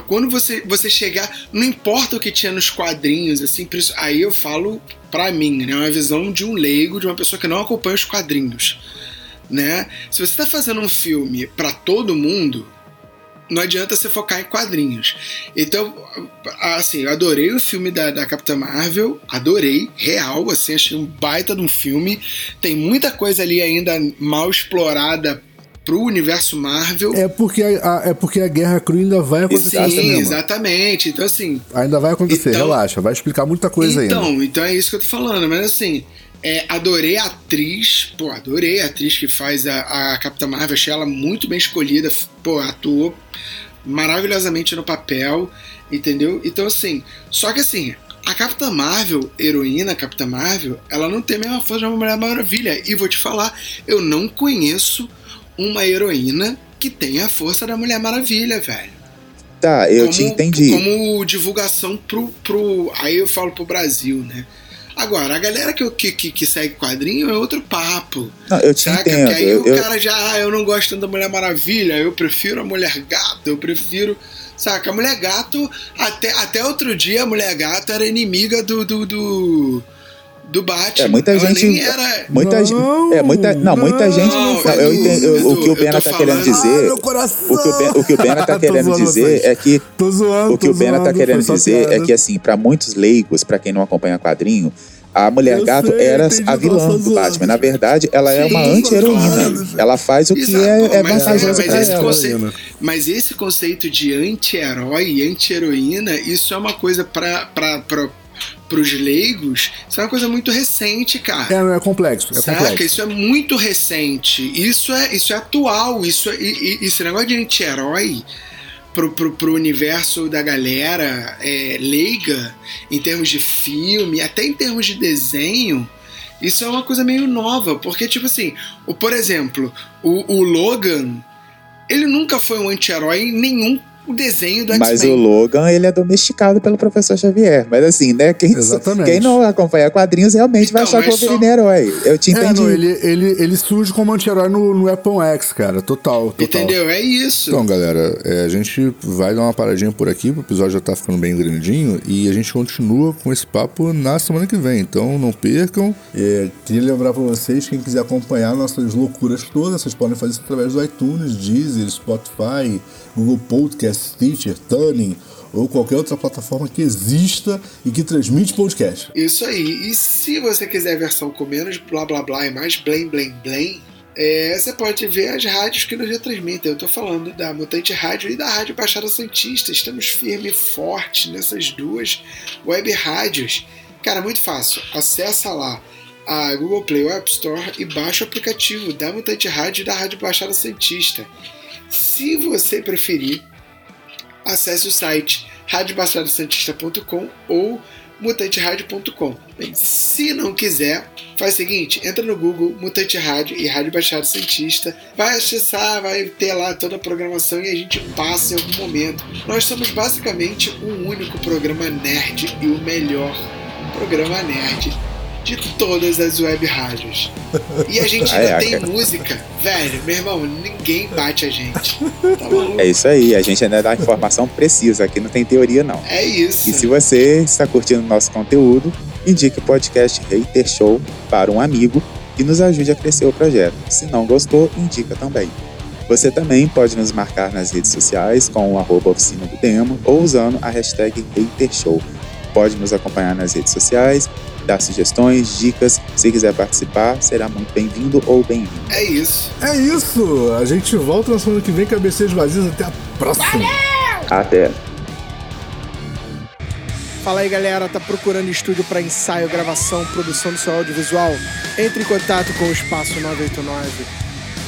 quando você, você chegar, não importa o que tinha nos quadrinhos, assim, aí eu falo pra mim, né? Uma visão de um leigo, de uma pessoa que não acompanha os quadrinhos. Né? Se você tá fazendo um filme pra todo mundo, não adianta você focar em quadrinhos. Então, assim, eu adorei o filme da, da Capitã Marvel, adorei, real, assim, achei um baita de um filme. Tem muita coisa ali ainda mal explorada pro universo Marvel. É porque a, a- é porque a guerra crua ainda vai acontecer Sim, exatamente. Então, assim, Ainda vai acontecer, Então- relaxa. Vai explicar muita coisa então, ainda. então é isso que eu tô falando, mas assim, é, adorei a atriz, pô, adorei a atriz que faz a, a Capitã Marvel, achei ela muito bem escolhida, pô, atuou maravilhosamente no papel, entendeu? Então, assim, só que assim, a Capitã Marvel, heroína Capitã Marvel, ela não tem a mesma força de uma Mulher Maravilha. E vou te falar, eu não conheço uma heroína que tenha a força da Mulher Maravilha, velho Tá, eu te entendi. Como divulgação pro, pro. Aí eu falo pro Brasil, né? Agora, a galera que, que, que, segue quadrinho é outro papo. Não, eu te Saca? entendo. Que aí Eu, o eu- cara já, ah, eu não gosto da Mulher Maravilha, eu prefiro a Mulher Gato, eu prefiro. Saca? A Mulher Gato, até, até outro dia, a Mulher Gato era inimiga do. do, do, do Batman. É, muita gente- era. Muita Não, gente. É, muita, não, muita não, gente. não, não, eu entendo, eu- o que o Bena tá querendo Ah, dizer. meu coração! O que o, Ben, o que o Bena *laughs* tá Tô querendo zoando dizer vocês. é que Tô zoando, o que o Bena tá querendo dizer é que assim, para muitos leigos, para quem não acompanha quadrinho, a Mulher Eu Gato sei, era a tô vilã do. Batman. Na verdade, ela é Sim, uma anti-heroína. Ela faz o que Exato, é, é mas vantajoso esse ela. conceito-. Mas esse conceito de anti-herói e anti-heroína, isso é uma coisa para os leigos, isso é uma coisa muito recente, cara. É, não, é complexo, é Saca? complexo. Isso é muito recente. Isso é, isso é atual. Isso é, e, e- esse negócio de anti-herói pro, pro, pro universo da galera é, leiga, em termos de filme, até em termos de desenho, isso é uma coisa meio nova. Porque, tipo assim, o, por exemplo, o, o Logan, ele nunca foi um anti-herói em nenhum desenho do Mas o X-Men. Logan, ele é domesticado pelo professor Xavier. Mas assim, né? Quem, Exatamente. quem não acompanha quadrinhos realmente vai Então, achar que o Wolverine é herói. Eu te É, entendi. não, ele, ele, ele surge como anti-herói no, no Weapon X, cara. Total, total. Entendeu? É isso. Então, galera, é, a gente vai dar uma paradinha por aqui, o episódio já tá ficando bem grandinho e a gente continua com esse papo na semana que vem. Então não percam. É, queria lembrar pra vocês, quem quiser acompanhar nossas loucuras todas, vocês podem fazer isso através do iTunes, Deezer, Spotify, Google Podcast, Stitcher, Tuning ou qualquer outra plataforma que exista e que transmite podcast. Isso aí. E se você quiser a versão com menos blá blá blá e mais blém blém blém, é, você pode ver as rádios que nos retransmitem. Eu tô falando da Mutante Rádio e da Rádio Baixada Santista. Estamos firme e forte nessas duas web rádios. Cara, muito fácil. Acessa lá a Google Play App Store e baixa o aplicativo da Mutante Rádio e da Rádio Baixada Santista. Se você preferir, acesse o site radiobaixadasantista.com ou mutanteradio.com. Bem, Se não quiser, faz o seguinte, entra no Google Mutante Rádio e Rádio Baixada Santista, vai acessar, vai ter lá toda a programação e a gente passa em algum momento. Nós somos basicamente um único programa nerd e o melhor programa nerd de todas as web rádios. E a gente ainda é, tem cara. música. Velho, meu irmão, ninguém bate a gente. Tá? É isso aí, a gente ainda dá informação precisa, aqui não tem teoria não. É isso. E se você está curtindo nosso conteúdo, indique o podcast Hater Show para um amigo e nos ajude a crescer o projeto. Se não gostou, indica também. Você também pode nos marcar nas redes sociais com o arroba oficina do demo ou usando a hashtag HaterShow. Pode nos acompanhar nas redes sociais, dar sugestões, dicas. Se quiser participar, será muito bem-vindo ou bem-vindo. É isso. É isso! A gente volta na semana que vem, cabeceiras vazias. Até a próxima! Até! Fala aí galera, tá procurando estúdio para ensaio, gravação, produção do seu audiovisual? Entre em contato com o Espaço 989.